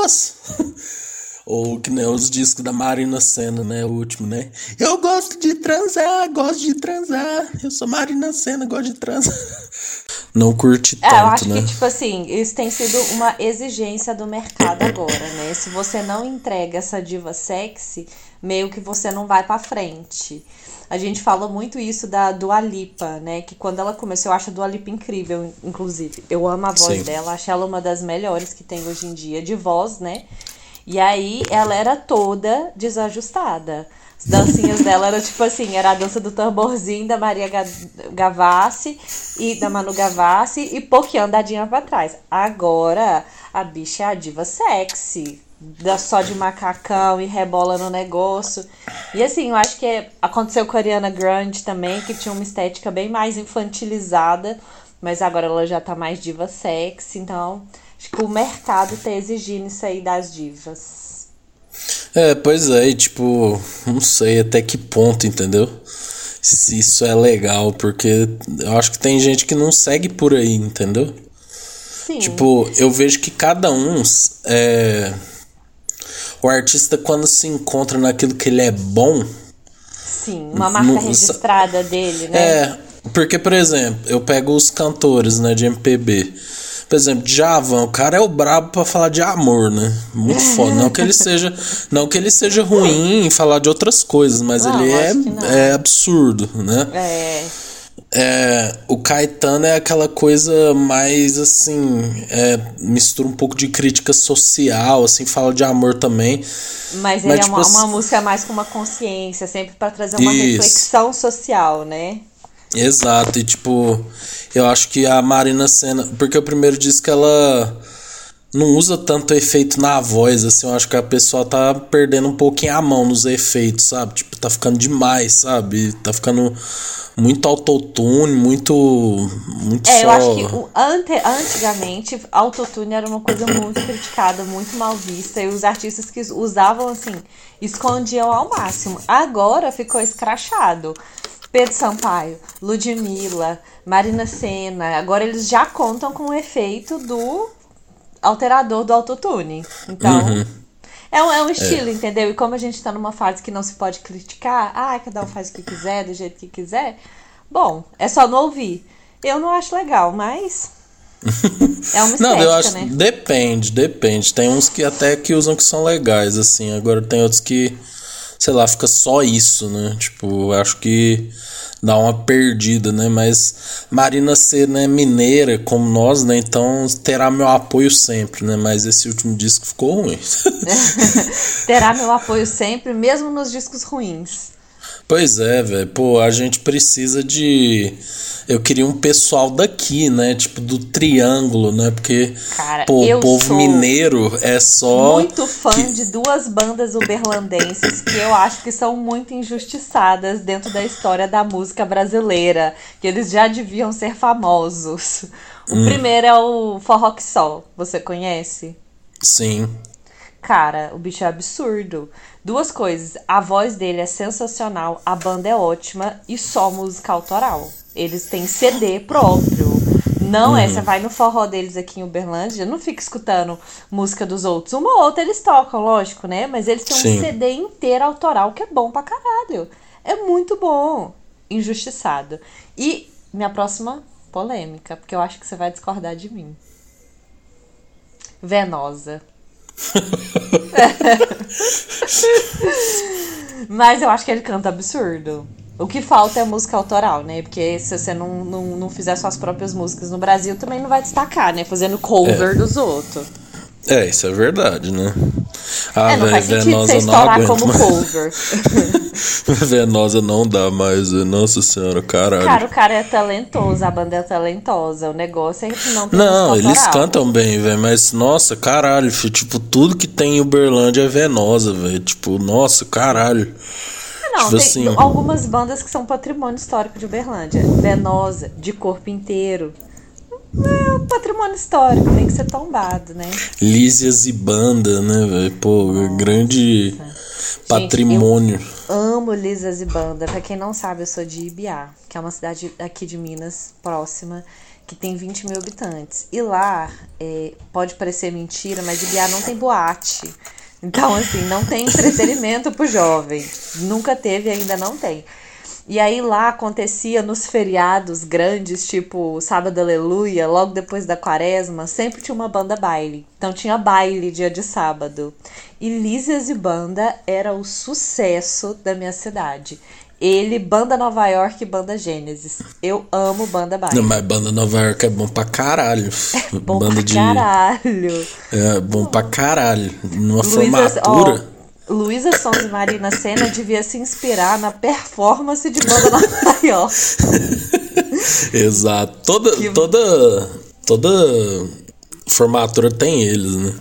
Deus! Ou que nem os discos da Marina Senna, né? O último, né? Eu gosto de transar, gosto de transar. Eu sou Marina Senna, gosto de transar. Não curte tanto, é, eu acho né? que, tipo assim, isso tem sido uma exigência do mercado agora, né? Se você não entrega essa diva sexy, meio que você não vai pra frente. A gente fala muito isso da Dua Lipa, né? Que quando ela começou, eu acho a Dua Lipa incrível, inclusive. Eu amo a voz Sim. dela, acho ela uma das melhores que tem hoje em dia, de voz, né? E aí ela era toda desajustada. As dancinhas dela era tipo assim, era a dança do tamborzinho da Maria Ga- Gavassi e da Manu Gavassi e pouquinho andadinha pra trás. Agora a bicha é a diva sexy. Dá só de macacão e rebola no negócio. E assim, eu acho que é- aconteceu com a Ariana Grande também, que tinha uma estética bem mais infantilizada, mas agora ela já tá mais diva sexy, então acho que o mercado tá exigindo isso aí das divas. É, pois é, e tipo, não sei até que ponto, entendeu? Se isso é legal, porque eu acho que tem gente que não segue por aí, entendeu? Sim. Tipo, eu vejo que cada um é. O artista, quando se encontra naquilo que ele é bom, Sim, uma marca não- registrada dele, né? É, porque, por exemplo, eu pego os cantores, né, de MPB. Por exemplo, Djavan, o cara é o brabo pra falar de amor, né? Muito foda. Não que ele seja, não que ele seja ruim em falar de outras coisas, mas Não, ele é, é absurdo, né? É. É, o Caetano é aquela coisa mais assim, é, mistura um pouco de crítica social, assim, fala de amor também. Mas, Mas, ele é tipo uma, assim- uma música mais com uma consciência, sempre pra trazer uma Isso. reflexão social, né? Exato, e tipo, eu acho que a Marina Senna. Porque o primeiro disco ela não usa tanto efeito na voz, assim, eu acho que a pessoa tá perdendo um pouquinho a mão nos efeitos, sabe? Tipo, tá ficando demais, sabe? Tá ficando muito autotune, muito. Muito É, só. eu acho que o, ante, antigamente autotune era uma coisa muito criticada, muito mal vista, e os artistas que usavam assim, escondiam ao máximo. Agora ficou escrachado. Pedro Sampaio, Ludmilla, Marina Senna, agora eles já contam com o efeito do alterador do autotune. Então, Uhum. é um, é um estilo, entendeu? E como a gente tá numa fase que não se pode criticar, ah, cada um faz o que quiser, do jeito que quiser, bom, é só não ouvir. Eu não acho legal, mas. É uma estética, Não, eu acho. né? Depende, depende. Tem uns que até que usam que são legais, assim. Agora tem outros que, sei lá, fica só isso, né? Tipo, acho que dá uma perdida, né? Mas Marina Senna é mineira, como nós, né? Então terá meu apoio sempre, né? Mas esse último disco ficou ruim. Terá meu apoio sempre, mesmo nos discos ruins. Pois é, velho. Pô, a gente precisa de. Eu queria um pessoal daqui, né? Tipo, do Triângulo, né? Porque, Cara, pô, o povo mineiro é só. Muito fã de duas bandas uberlandenses que eu acho que são muito injustiçadas dentro da história da música brasileira, que eles já deviam ser famosos. O Hum. primeiro é o Forró que Sol, você conhece? Sim. Cara, o bicho é absurdo. Duas coisas, a voz dele é sensacional, a banda é ótima e só música autoral. Eles têm CD próprio. Não é, você vai no forró deles aqui em Uberlândia, não fica escutando música dos outros. Uma ou outra eles tocam, lógico, né? Mas eles têm Sim. um CD inteiro autoral que é bom pra caralho. É muito bom. Injustiçado. E minha próxima polêmica, porque eu acho que você vai discordar de mim. Venosa. Mas eu acho que ele canta absurdo. O que falta é música autoral, né? Porque se você não, não, não fizer suas próprias músicas no Brasil, também não vai destacar, né? Fazendo cover dos outros. É, isso é verdade, né? Ah, é, não Venosa não aguento como mais. cover. Venosa não dá mais, nossa senhora, caralho. Cara, o cara é talentoso, a banda é talentosa. O negócio é que não tem não, eles cantam bem, velho, mas nossa, caralho, filho, tipo, tudo que tem em Uberlândia é Venosa, velho. Tipo, nossa, caralho. Não, Tipo tem assim. algumas bandas que são patrimônio histórico de Uberlândia. Venosa, de corpo inteiro. É um patrimônio histórico, tem que ser tombado, né? Lísias e banda, né, velho? Pô, grande patrimônio. Amo Lisas e Banda. Pra quem não sabe, eu sou de Ibiá, que é uma cidade aqui de Minas, próxima, que tem 20 mil habitantes. E lá, é, pode parecer mentira, mas Ibiá não tem boate. Então, assim, não tem entretenimento pro jovem. Nunca teve e ainda não tem. E aí lá acontecia nos feriados grandes, tipo Sábado Aleluia, logo depois da quaresma, sempre tinha uma banda baile. Então tinha baile dia de sábado. E Lízias e Banda era o sucesso da minha cidade. Ele, Banda Nova York e Banda Gênesis. Eu amo Banda Baile. Não, mas Banda Nova York é bom pra caralho. É bom banda pra de... caralho. É bom pra caralho. Numa Luísa- formatura. ó, Luísa Sons e Marina Senna devia se inspirar na performance de Banda Nova York. Exato. Toda, Que- toda, toda formatura tem eles, né?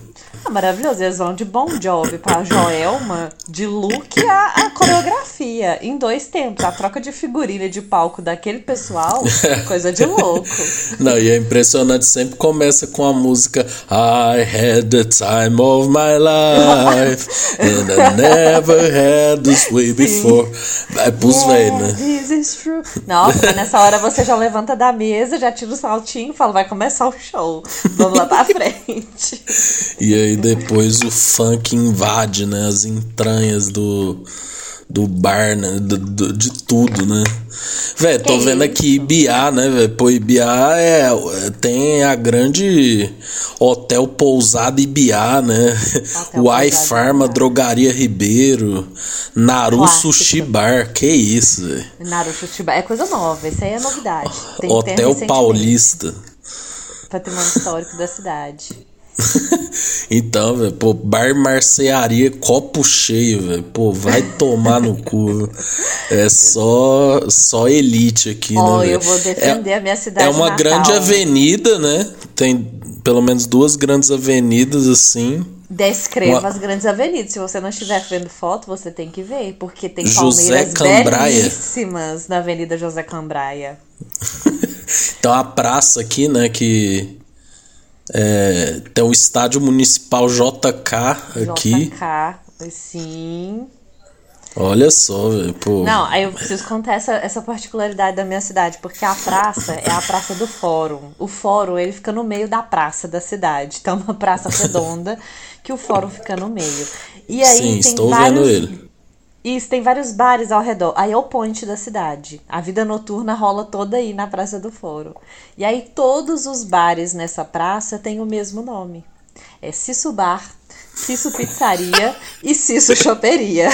Ah, maravilhoso. Eles vão de Bon Jovi pra Joelma, de look a, a coreografia. Em dois tempos. A troca de figurina de palco daquele pessoal, coisa de louco. Não, e é impressionante, sempre começa com a música I had the time of my life and I never had this way before. Vai pros Yeah, velhos, né? this is true. Nossa, nessa hora você já levanta da mesa, já tira o saltinho e fala, vai começar o show. Vamos lá pra frente. E aí depois o funk invade, né? As entranhas do, do bar, né? Do, do- de tudo, né? Véi, tô Que vendo aqui Ibiá, né, velho? Pô, Ibiá é, é- tem a grande Hotel Pousada Ibiá, né? Pousada Farma. Drogaria Ribeiro, Naru Clássico. Sushi Bar, que isso, velho? Naruto Chiba é coisa nova, isso aí é novidade. Tem Hotel. Paulista. Patrimônio histórico da cidade. Então, velho, pô, bar marcearia, copo cheio, velho. Pô, vai tomar no cu. É só só elite aqui, Ó, né, velho? eu vou defender a minha cidade É uma natal. grande avenida, né? Tem pelo menos duas grandes avenidas assim. Descreva Uma- as grandes avenidas. Se você não estiver vendo foto, você tem que ver. Porque tem José palmeiras Cambraia. belíssimas na Avenida José Cambraia. Então a praça aqui, né, que é, tem o estádio municipal JK aqui. JK, sim. Olha só, velho. Não, aí eu preciso contar essa, essa particularidade da minha cidade, porque a praça é a praça do fórum. O fórum, ele fica no meio da praça da cidade. Então, é uma praça redonda que o fórum fica no meio. E aí Sim, tem estou vários... vendo ele. Isso, tem vários bares ao redor. Aí é o point da cidade. A vida noturna rola toda aí na Praça do Foro. E aí todos os bares nessa praça têm o mesmo nome. É Cisso Bar, Cisso Pizzaria e Cisso Choperia.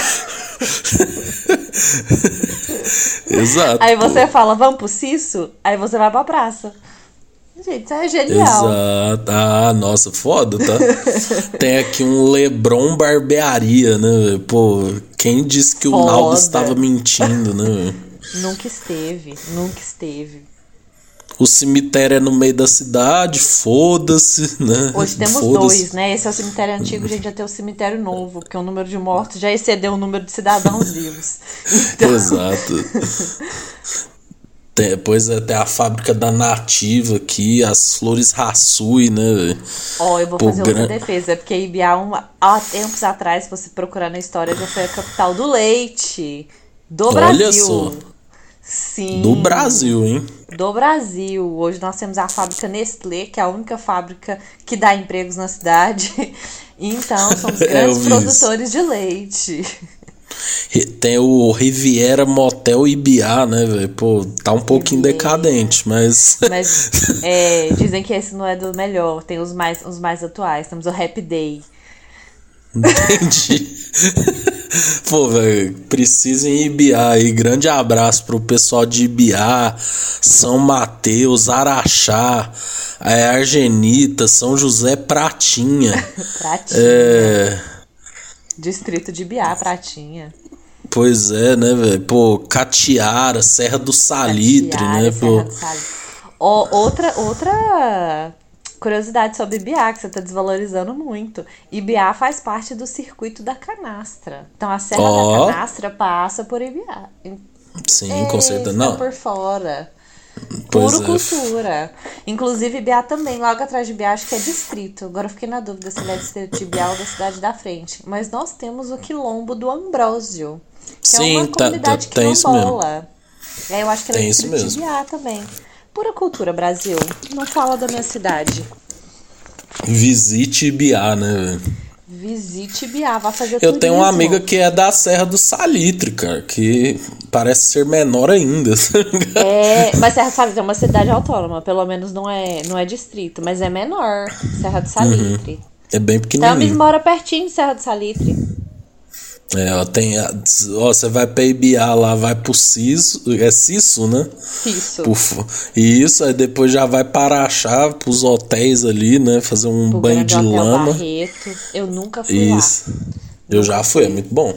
Exato. Aí pô. você fala, vamos pro Cisso? Aí você vai pra praça. Gente, isso é genial. Exato. Ah, nossa, foda, tá? Tem aqui um Lebron Barbearia, né? Pô, quem disse que o Foda. Naldo estava mentindo, né? Nunca esteve, nunca esteve. O cemitério é no meio da cidade, foda-se, né? Hoje temos dois, né? Esse é o cemitério antigo, a gente já tem o cemitério novo, porque o número de mortos já excedeu o número de cidadãos vivos. Então, Exato. Tem, pois é, tem a fábrica da Nativa aqui, as flores Rassui, né? Ó, eu vou Pô, fazer outra gran- defesa, porque Ibiá, uma, há tempos atrás, se você procurar na história, já foi a capital do leite. Do Olha Brasil. só. Sim. Do Brasil, hein? Do Brasil. Hoje nós temos a fábrica Nestlé, que é a única fábrica que dá empregos na cidade. Então, somos É, grandes produtores de leite. Tem o Riviera Motel Ibiá, né, velho? Pô, tá um pouquinho Riviera. decadente, mas. Mas é, dizem que esse não é do melhor. Tem os mais, os mais atuais. Temos o Happy Day. Entendi. Pô, velho, precisa em Ibiá aí. Grande abraço pro pessoal de Ibiá, São Mateus, Araxá, é, Argenita, São José Pratinha. Pratinha. É. Distrito de Biá, Pratinha. Pois é, né, velho? Pô, Catiara, Serra do Salitre, Catiara, né? Serra Pô. do Salitre. Outra, outra curiosidade sobre Ibiá, que você está desvalorizando muito. Ibiá faz parte do circuito da canastra. Então a Serra Ó. da Canastra passa por Ibiá. Sim, com certeza. Ei, Não, por fora. Pois Puro é. cultura. Inclusive, Ibiá também, logo atrás de Ibiá, acho que é distrito. Agora eu fiquei na dúvida se ele é distrito de Ibiá ou da cidade da frente. Mas nós temos o quilombo do Ambrósio. Que Sim, é uma tá- comunidade tá- tem isso quilombola. É, eu acho que ele é distrito mesmo. de Ibiá também. Pura cultura, Brasil. Não fala da minha cidade. Visite Ibiá, né? Visite Ibiá, vá fazer Eu tenho uma amiga que é da Serra do Salitre, cara, que parece ser menor ainda. É, mas Serra do Salitre é uma cidade autônoma, pelo menos não é, não é distrito, mas é menor, Serra do Salitre. Uhum. É bem pequenininho. Então, mora pertinho de Serra do Salitre. É, ó, tem. Ó, você vai pra Ibiá lá, vai pro Ciso. É Ciso, né? Isso. isso, aí depois já vai para Araxá, pros hotéis ali, né? Fazer um Pro banho de lama. Barreto. Eu nunca fui isso. lá. Eu já fui, é muito bom.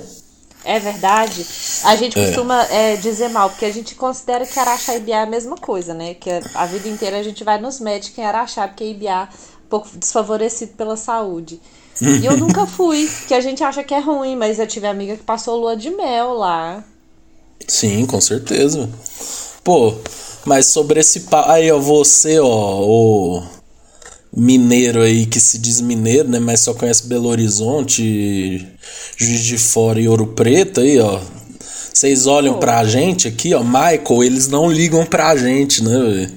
É verdade. A gente é. costuma é, dizer mal, porque a gente considera que Araxá e Ibiá é a mesma coisa, né? Que a vida inteira a gente vai nos médicos em Araxá, porque Ibiá é um pouco desfavorecido pela saúde. E eu nunca fui, que a gente acha que é ruim, mas eu tive amiga que passou lua de mel lá. Sim, com certeza. Pô, mas sobre esse. Aí, ó, você, ó, o mineiro aí que se diz mineiro, né? Mas só conhece Belo Horizonte, Juiz de Fora e Ouro Preto aí, ó. Vocês olham Pô. pra gente aqui, ó, Michael, eles não ligam pra gente, né?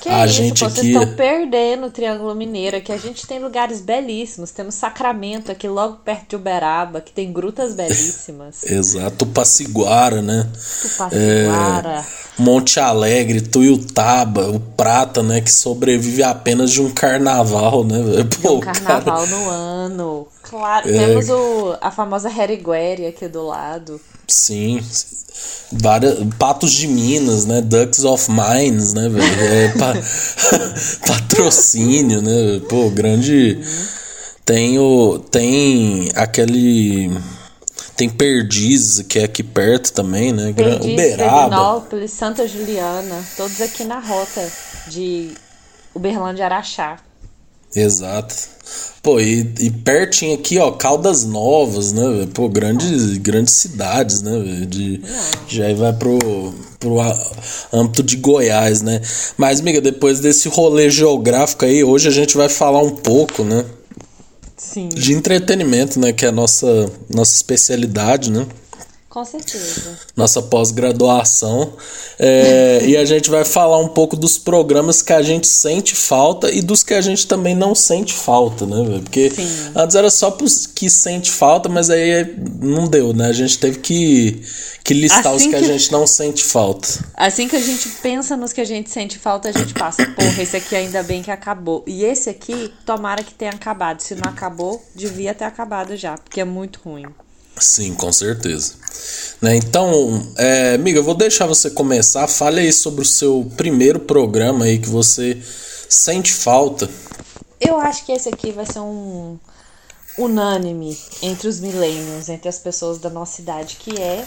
Que a isso, gente pô, aqui... vocês estão perdendo o Triângulo Mineiro. Aqui a gente tem lugares belíssimos. Temos Sacramento aqui logo perto de Uberaba, que tem grutas belíssimas. Exato, Tupaciguara, né? Tupaciguara. É, Monte Alegre, Tuiutaba, o Prata, né? Que sobrevive apenas de um carnaval, né? Pô, um carnaval cara... no ano. Claro, é... temos o, a famosa Heriguere aqui do lado. Sim, várias, patos de Minas, né? Ducks of Mines, né, velho? É, pa, patrocínio, né? Pô, grande. Tem o. Tem aquele. Tem Perdizes, que é aqui perto também, né? Perdizes, Uberaba. Santa Juliana, todos aqui na rota de Uberlândia Araxá. Exato. Pô, e, e pertinho aqui, ó, Caldas Novas, né? Pô, grandes, grandes cidades, né? De, já vai pro, pro âmbito de Goiás, né? Mas, amiga, depois desse rolê geográfico aí, hoje a gente vai falar um pouco, né? Sim. De entretenimento, né? Que é a nossa, nossa especialidade, né? Com certeza. Nossa pós-graduação. É, e a gente vai falar um pouco dos programas que a gente sente falta e dos que a gente também não sente falta, né? Porque Sim. antes era só pros que sente falta, mas aí não deu, né? A gente teve que, que listar assim os que, que, a gente não sente falta. Assim que a gente pensa nos que a gente sente falta, a gente passa, porra, esse aqui ainda bem que acabou. E esse aqui, tomara que tenha acabado. Se não acabou, devia ter acabado já, porque é muito ruim. Sim, com certeza. Né? Então, é, amiga, eu vou deixar você começar. Fale aí sobre o seu primeiro programa aí que você sente falta. Eu acho que esse aqui vai ser um unânime entre os milênios, entre as pessoas da nossa idade, que é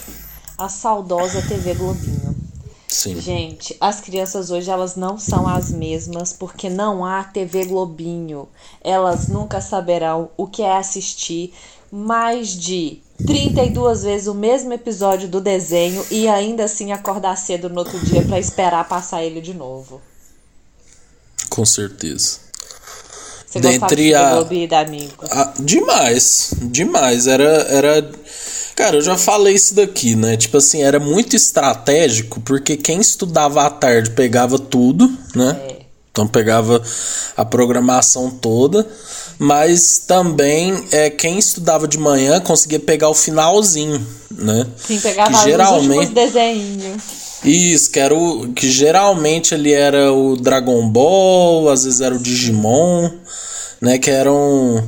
a saudosa TV Globinho. Sim. Gente, as crianças hoje elas não são as mesmas porque não há TV Globinho. Elas nunca saberão o que é assistir mais de 32 vezes o mesmo episódio do desenho e ainda assim acordar cedo no outro dia para esperar passar ele de novo. Com certeza. Você Dentre a, de amigo? A, demais, demais. Era, era. Cara, eu já falei isso daqui, né? Tipo assim, era muito estratégico, porque quem estudava à tarde pegava tudo, né? É. Então pegava a programação toda, mas também é, quem estudava de manhã conseguia pegar o finalzinho, né? Sim, pegava que geralmente, os desenhos. Isso, que era o que geralmente ele era o Dragon Ball, às vezes era o Digimon, né, que eram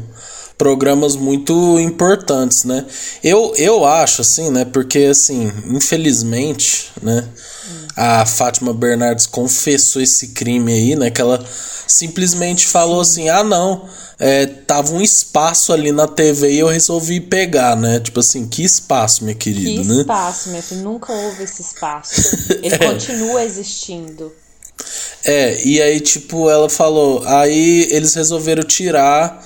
programas muito importantes, né? Eu, eu acho assim, né, porque assim, infelizmente, né, a Fátima Bernardes confessou esse crime aí, né? Que ela simplesmente falou assim: ah, não, é, tava um espaço ali na TV e eu resolvi pegar, né? Tipo assim, que espaço, minha querida, que né? espaço, minha filha, nunca houve esse espaço. Ele é. continua existindo. É, e aí, tipo, ela falou, aí eles resolveram tirar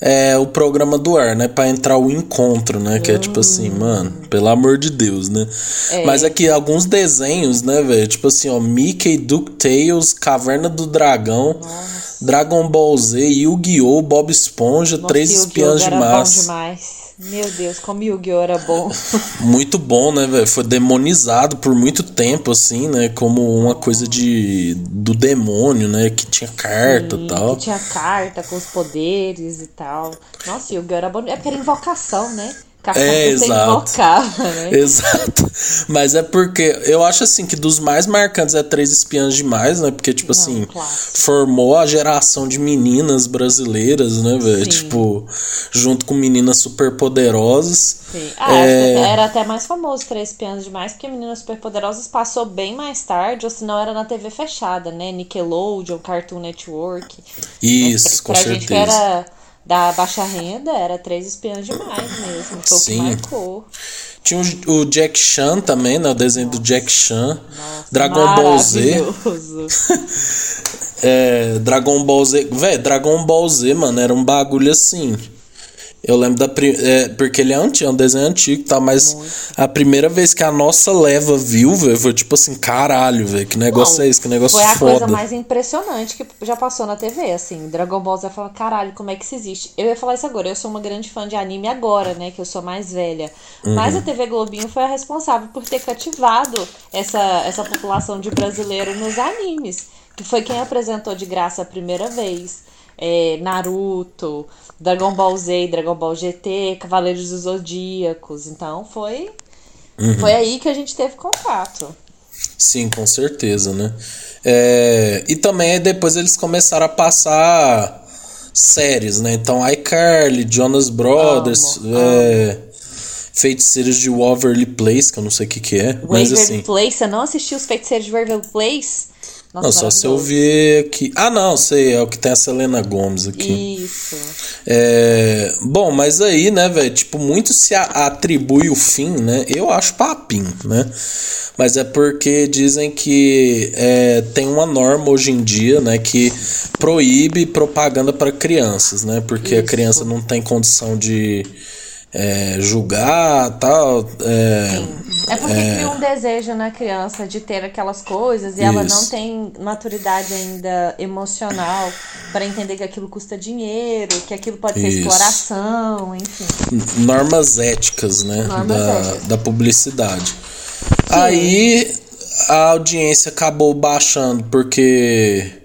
é, o programa do ar, né? Pra entrar o encontro, né? Que é tipo assim, hum. mano, pelo amor de Deus, né? É. Mas aqui alguns desenhos, né, velho? Tipo assim, ó, Mickey, DuckTales, Caverna do Dragão, Nossa. Dragon Ball Z, Yu-Gi-Oh!, Bob Esponja, Nossa, Três Espiãs de Massa. Meu Deus, como Yu-Gi-Oh! era bom. Muito bom, né, velho? Foi demonizado por muito tempo, assim, né? Como uma coisa de do demônio, né? Que tinha carta e tal. Que tinha carta com os poderes e tal. Nossa, Yu-Gi-Oh! era bom. É porque era invocação, né? É, exato. Né? Exato. Mas é porque eu acho assim que dos mais marcantes é Três Espiãs Demais, né? Porque, tipo Não, assim, formou a geração de meninas brasileiras, né, velho? Tipo, junto com meninas super poderosas. Sim. Ah, é... era até mais famoso Três Espiãs Demais, porque Meninas Superpoderosas passou bem mais tarde, ou senão era na TV fechada, né? Nickelodeon, Cartoon Network. Isso, pra, com pra certeza. Gente que era da baixa renda era três espiãs demais mesmo. Foi Sim. o que marcou. Tinha o, o Jack Chan também, né? O desenho Nossa. do Jack Chan. Nossa, Dragon Ball Z. é, Dragon Ball Z. Véi, Dragon Ball Z, mano, era um bagulho assim. Eu lembro da. É, porque ele é antigo, é um desenho antigo, tá? Mas Muito. a primeira vez que a nossa leva viu, velho, foi tipo assim, caralho, velho, que negócio é esse? Que negócio foi foda. Foi a coisa mais impressionante que já passou na TV, assim. Dragon Ball Z fala, caralho, como é que isso existe? Eu ia falar isso agora, eu sou uma grande fã de anime agora, né? Que eu sou mais velha. Uhum. Mas a TV Globinho foi a responsável por ter cativado essa, essa população de brasileiro nos animes. Que foi quem apresentou de graça a primeira vez. É, Naruto, Dragon Ball Z, Dragon Ball GT, Cavaleiros dos Zodíacos. Então foi uhum. foi aí que a gente teve contato. Sim, com certeza, né? É, e também depois eles começaram a passar séries, né? Então iCarly, Jonas Brothers, amo, é, amo. Feiticeiros de Waverly Place, que eu não sei o que, que é. Waverly mas assim, Place, você não assistiu os Feiticeiros de Waverly Place? Nossa, não, só se eu ver aqui. Ah, não, sei, é o que tem a Selena Gomes aqui. Isso. É... Bom, mas aí, né, velho, tipo, muito se atribui o fim, né? Eu acho papinho, né? Mas é porque dizem que é, tem uma norma hoje em dia, né, que proíbe propaganda para crianças, né? Porque Isso. a criança não tem condição de é, julgar tal. É, é porque é, cria um desejo na criança de ter aquelas coisas e isso. ela não tem maturidade ainda emocional para entender que aquilo custa dinheiro, que aquilo pode ser isso. exploração, enfim. Normas éticas, né? Normas da, éticas. da publicidade. Sim. Aí a audiência acabou baixando porque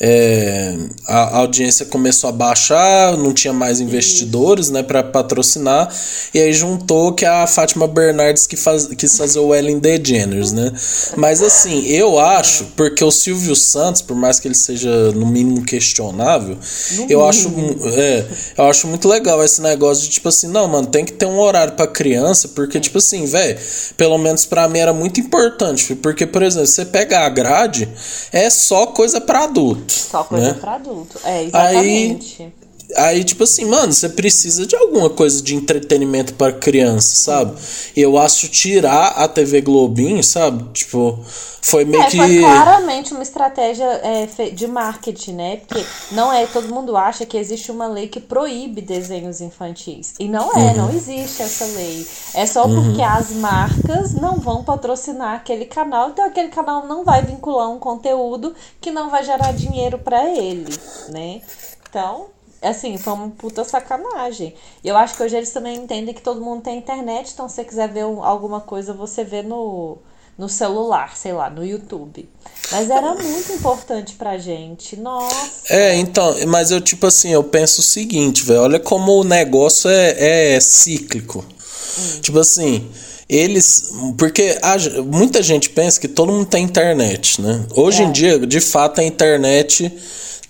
é, a, audiência começou a baixar, não tinha mais investidores né, para patrocinar, e aí juntou que a Fátima Bernardes que faz, quis fazer o Ellen DeGeneres, né? Mas assim, eu acho, porque o Silvio Santos, por mais que ele seja no mínimo questionável, no eu, Acho, é, eu acho muito legal esse negócio de tipo assim, não, mano, tem que ter um horário para criança, porque tipo assim, velho, pelo menos para mim era muito importante, porque, por exemplo, você pega a grade, é só coisa para adulto. Só coisa né? pra adulto. É, exatamente. Aí, aí, tipo assim, mano, você precisa de alguma coisa de entretenimento para criança, sabe? Eu acho tirar a TV Globinho, sabe? Tipo, foi meio é, que. Foi claramente uma estratégia é, de marketing, né? Porque não é. Todo mundo acha que existe uma lei que proíbe desenhos infantis. E não é, uhum. não existe essa lei. É só uhum. porque as marcas não vão patrocinar aquele canal, então aquele canal não vai vincular um conteúdo que não vai gerar dinheiro para ele, né? Então, assim, foi uma puta sacanagem. E eu acho que hoje eles também entendem que todo mundo tem internet, então se você quiser ver alguma coisa, você vê no no celular, sei lá, no YouTube. Mas era muito importante pra gente. Nossa. É, então, mas eu, tipo assim, eu penso o seguinte, velho. Olha como o negócio é, é cíclico. Hum. Tipo assim, eles. Porque a, muita gente pensa que todo mundo tem internet, né? Hoje é. em dia, de fato, a internet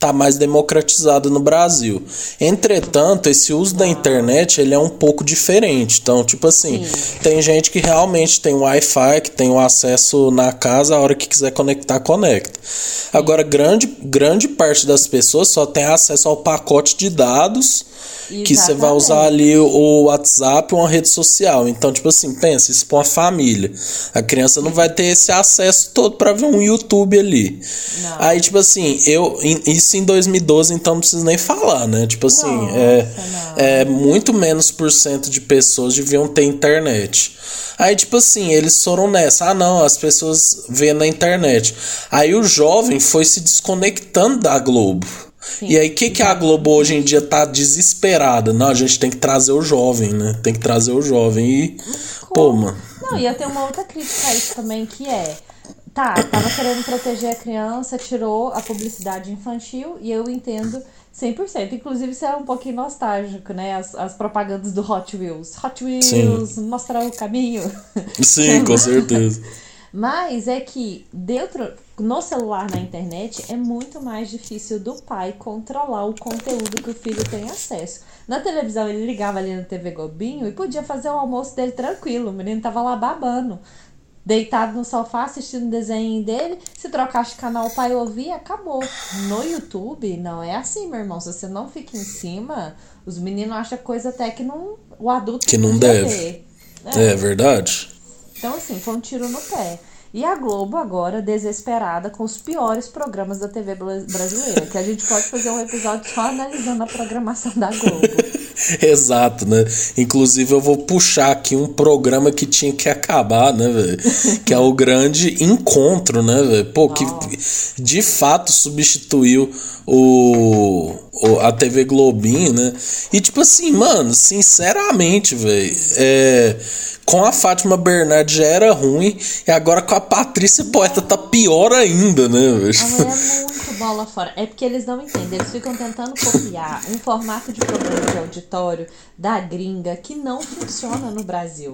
está mais democratizado no Brasil. Entretanto, esse uso da internet ele é um pouco diferente. Então, tipo assim, Sim. tem gente que realmente tem Wi-Fi, que tem o acesso na casa, a hora que quiser conectar, conecta. Agora, grande, grande parte das pessoas só tem acesso ao pacote de dados que você vai usar ali o WhatsApp ou uma rede social. Então, tipo assim, pensa, isso pra uma família. A criança não vai ter esse acesso todo para ver um YouTube ali. Não. Aí, tipo assim, eu. Isso em 2012, então não preciso nem falar, né? Tipo assim, Nossa, é, é muito menos por cento de pessoas deviam ter internet. Aí, tipo assim, eles foram nessa. Ah, não, as pessoas vêem na internet. Aí o jovem foi se desconectando da Globo. Sim, e aí, o que, que a Globo hoje em dia tá desesperada? Não, a gente tem que trazer o jovem, né? Tem que trazer o jovem. E, pô, mano. Não, e eu tenho uma outra crítica a isso também, que é. Tá, tava querendo proteger a criança, tirou a publicidade infantil, e eu entendo 100%. Inclusive, isso é um pouquinho nostálgico, né? As, as propagandas do Hot Wheels. Hot Wheels, Sim. mostrar o caminho. Sim, com certeza. Mas é que dentro no celular, na internet, é muito mais difícil do pai controlar o conteúdo que o filho tem acesso. Na televisão, ele ligava ali na TV Gobinho e podia fazer o almoço dele tranquilo. O menino tava lá babando, deitado no sofá, assistindo o desenho dele. Se trocasse canal, o pai ouvia, acabou. No YouTube, não é assim, meu irmão. Se você não fica em cima, os meninos acham coisa até que não, o adulto que não deve. É. é verdade. Então, assim, foi um tiro no pé. E a Globo agora desesperada com os piores programas da TV brasileira, que a gente pode fazer um episódio só analisando a programação da Globo. Exato, né? Inclusive eu vou puxar aqui um programa que tinha que acabar, né, velho? Que é o grande encontro, né, velho? Pô, que de fato substituiu o, a TV Globinho, né? E tipo assim, mano, sinceramente, velho, é, com a Fátima Bernardes já era ruim, e agora com a Patrícia Poeta tá pior ainda, né, velho? É muito bola fora. É porque eles não entendem, eles ficam tentando copiar um formato de programa de auditório da gringa que não funciona no Brasil.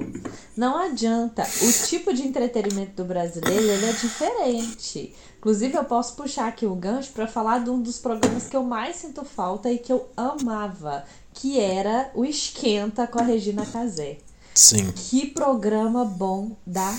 Não adianta. O tipo de entretenimento do brasileiro ele é diferente. Inclusive, eu posso puxar aqui o gancho para falar de um dos programas que eu mais sinto falta e que eu amava, que era o Esquenta com a Regina Casé. Sim. Que programa bom da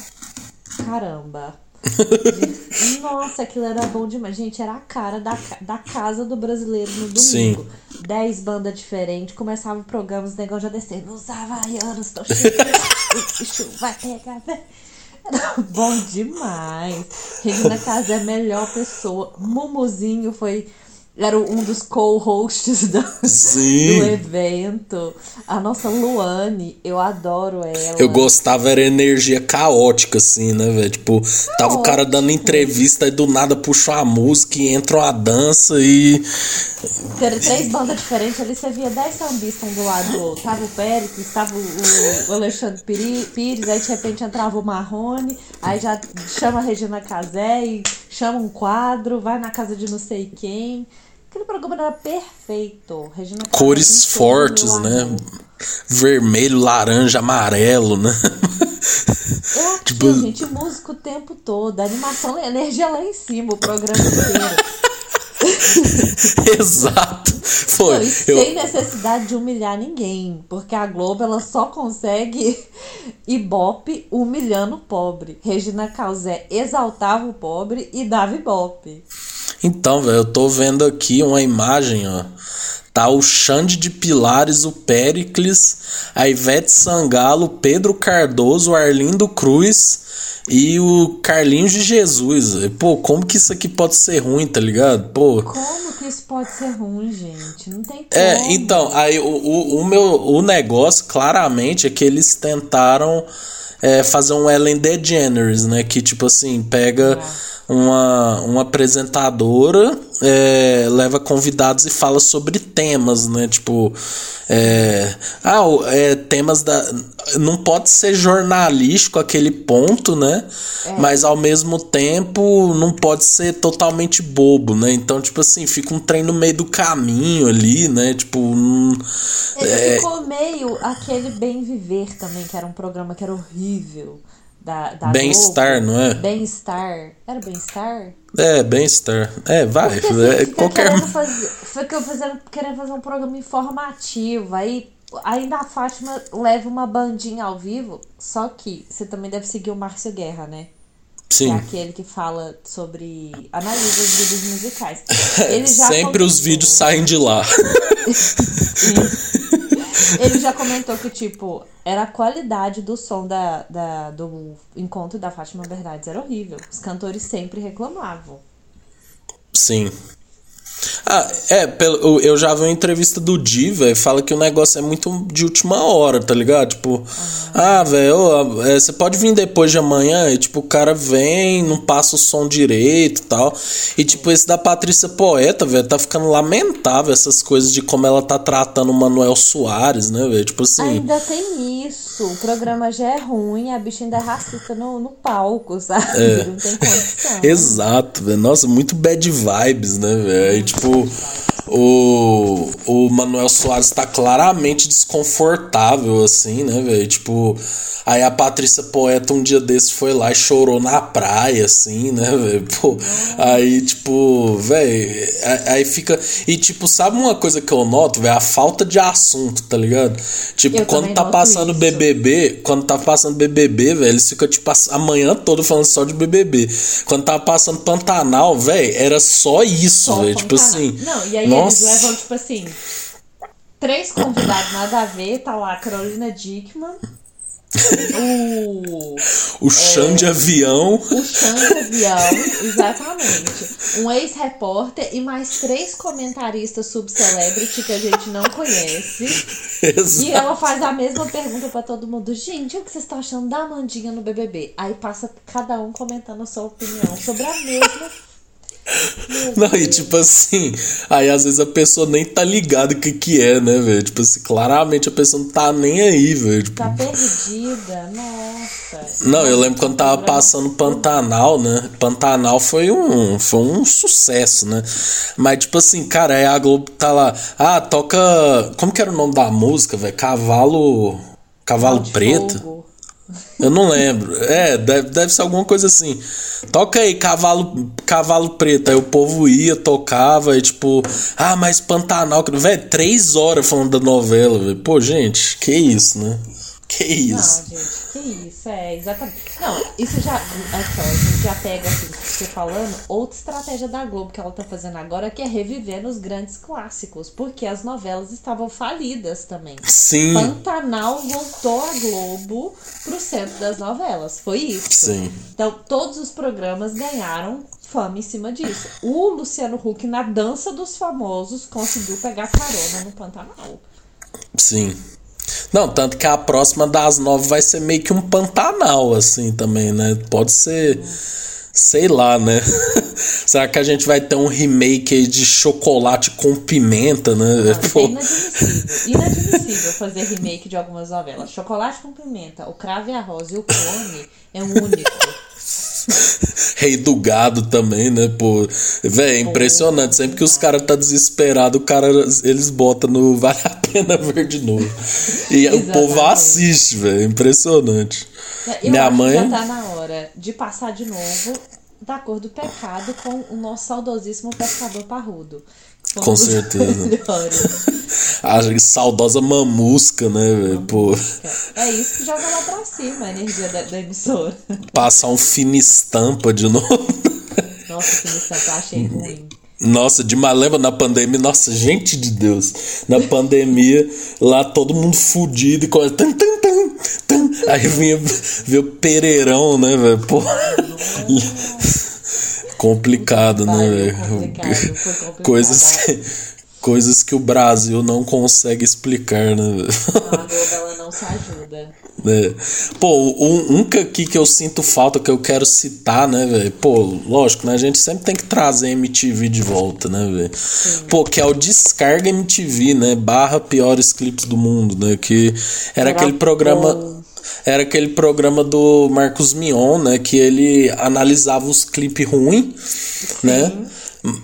caramba. Nossa, aquilo era bom demais. Gente, era a cara da, da casa do brasileiro no domingo. Sim. Dez bandas diferentes, começava o programa, os negócios já descendo. Os havaianos, tô chegando. o bicho vai pegar. Bom demais. Regina Casé é a melhor pessoa. Mumuzinho foi era um dos co-hosts do, do, evento. A nossa Luane, eu adoro ela. Eu gostava, era energia caótica, assim, né, velho? Tipo, tava o cara dando entrevista e do nada puxou a música e entra uma dança e. Era três bandas diferentes ali, você via dez sambistas um do lado do outro. Tava o Péricles, tava o, o Alexandre Pires, aí de repente entrava o Marrone, aí já chama a Regina Casé e chama um quadro, vai na casa de não sei quem. Aquele programa era perfeito. Regina Cores fortes, né? Vermelho, laranja, amarelo, né? É aqui, tipo... gente, música o tempo todo. A animação, a energia lá em cima, o programa inteiro. Exato. Foi. Não, eu... Sem necessidade de humilhar ninguém. Porque a Globo ela só consegue ibope humilhando o pobre. Regina Casé exaltava o pobre e dava ibope. Então, velho, eu tô vendo aqui uma imagem, ó. Tá o Xande de Pilares, o Pericles, a Ivete Sangalo, o Pedro Cardoso, o Arlindo Cruz e o Carlinhos de Jesus. Pô, como que isso aqui pode ser ruim, tá ligado? Pô. Como que isso pode ser ruim, gente? Não tem é, como. É, então, aí o, o, o, meu o negócio claramente é que eles tentaram é, fazer um Ellen DeGeneres, né? Que tipo assim, pega. Uma, uma apresentadora é, leva convidados e fala sobre temas, né? Tipo, é, ah, é, temas da. Não pode ser jornalístico aquele ponto, né? É. Mas ao mesmo tempo não pode ser totalmente bobo, né? Então, tipo assim, fica um trem no meio do caminho ali, né? Tipo. Um, Ele é... ficou meio aquele Bem Viver também, que era um programa que era horrível da, da Bem-estar, não é? Bem-estar. Era bem-estar? É, bem-estar. É, vai. Porque, assim, é, qualquer. Querendo fazer, fica fazendo, querendo fazer um programa informativo. Aí ainda a Fátima leva uma bandinha ao vivo. Só que você também deve seguir o Márcio Guerra, né? Sim. Que é aquele que fala sobre. analisa os vídeos musicais. Ele já Sempre os vídeos saem de lá. Ele já comentou que, tipo, era a qualidade do som da, da, do encontro da Fátima Bernardes era horrível. Os cantores sempre reclamavam. Sim. Ah, é, pelo, eu já vi uma entrevista do Di, velho, fala que o negócio é muito de última hora, tá ligado? Tipo, ah, velho, é, você pode vir depois de amanhã, e tipo, o cara vem, não passa o som direito e tal. E tipo, esse da Patrícia Poeta, velho, tá ficando lamentável essas coisas de como ela tá tratando o Manuel Soares, né, velho? Tipo assim. Ainda tem isso. O programa já é ruim, a bicha ainda é racista no, no palco, sabe? É. Não tem condição. Exato, velho. Nossa, muito bad vibes, né, velho? Tipo o, o Manuel Soares tá claramente desconfortável, assim, né, velho? Tipo, aí a Patrícia Poeta um dia desse foi lá e chorou na praia, assim, né, velho? Aí, tipo, velho, aí fica. E, tipo, sabe uma coisa que eu noto, velho? A falta de assunto, tá ligado? Tipo, Eu quando tá passando isso. BBB, quando tá passando BBB, velho, eles ficam, tipo, a manhã toda falando só de BBB. Quando tava passando Pantanal, velho, era só isso, velho. Tipo Assim. Não, e aí nossa. eles levam, tipo assim, três convidados nada a ver, tá lá a Carolina Dickman, o, O chão de avião. o chão de avião, exatamente, um ex-repórter e mais três comentaristas subcelebrity que a gente não conhece. E Exato. ela faz a mesma pergunta pra todo mundo. Gente, o que vocês estão achando da Amandinha no BBB? Aí passa cada um comentando a sua opinião sobre a mesma. Não, e tipo assim, aí às vezes a pessoa nem tá ligada o que que é, né, velho? Tipo assim, claramente a pessoa não tá nem aí, velho. Tipo, Tá perdida, nossa. Não, eu lembro quando tava passando Pantanal, né? Pantanal foi um, foi um sucesso, né? Mas, tipo assim, cara, aí a Globo tá lá. Ah, toca. Como que era o nome da música, velho? Cavalo. Cavalo Preto? fogo. Eu não lembro. É, deve, deve ser alguma coisa assim. Toca aí, cavalo, cavalo preto. Aí o povo ia, tocava, e tipo, ah, mas Pantanal. Velho, três horas falando da novela, velho. Pô, gente, que isso, né? Que isso. Não, gente, que isso, é, exatamente. Não, isso já. Aqui, ó, a gente já pega, assim, você falando, outra estratégia da Globo que ela tá fazendo agora, que é reviver os grandes clássicos, porque as novelas estavam falidas também. Sim, Pantanal voltou a Globo pro centro das novelas. Foi isso. sim. Então, todos os programas ganharam fama em cima disso. O Luciano Huck, na dança dos famosos, conseguiu pegar carona no Pantanal. Sim. Não, tanto que a próxima das nove vai ser meio que um Pantanal, assim, também, né? Pode ser. Sei lá, né? Será que a gente vai ter um remake aí de chocolate com pimenta, né? Pô, é inadmissível. Inadmissível fazer remake de algumas novelas. Chocolate com pimenta, o cravo e a rosa e o clone é um único. Rei do gado também, né? Pô, velho, é impressionante. Sempre que os caras tá desesperado, o cara eles botam no Vale a Pena Ver de novo. E o povo assiste, velho. Impressionante. Eu Minha mãe. já tá na hora de passar de novo da cor do pecado com o nosso saudosíssimo pescador parrudo. Com certeza. melhores. A saudosa mamusca, né, velho? Pô, É isso que joga lá pra cima a energia da, da emissora. passar um fina estampa de novo. Nossa, lição que eu achei ruim. Nossa, demais, lembra na pandemia? Nossa, gente de Deus. Na pandemia, lá todo mundo fudido e. Tum, tum, tum, tum. Aí vinha, vinha o Pereirão, né, velho? Pô. Complicado, né, velho? Coisas que, coisas que o Brasil não consegue explicar, né? A Globo, ela não se ajuda. né? Pô, um, um que aqui que eu sinto falta, que eu quero citar, né, velho? Pô, lógico, né? A gente sempre tem que trazer MTV de volta, né, velho? Pô, que é o Descarga MTV, né? Barra piores clipes do mundo, né? Que era, Era aquele programa. bom. Era aquele programa do Marcos Mion, né? Que ele analisava os clipes ruins, né?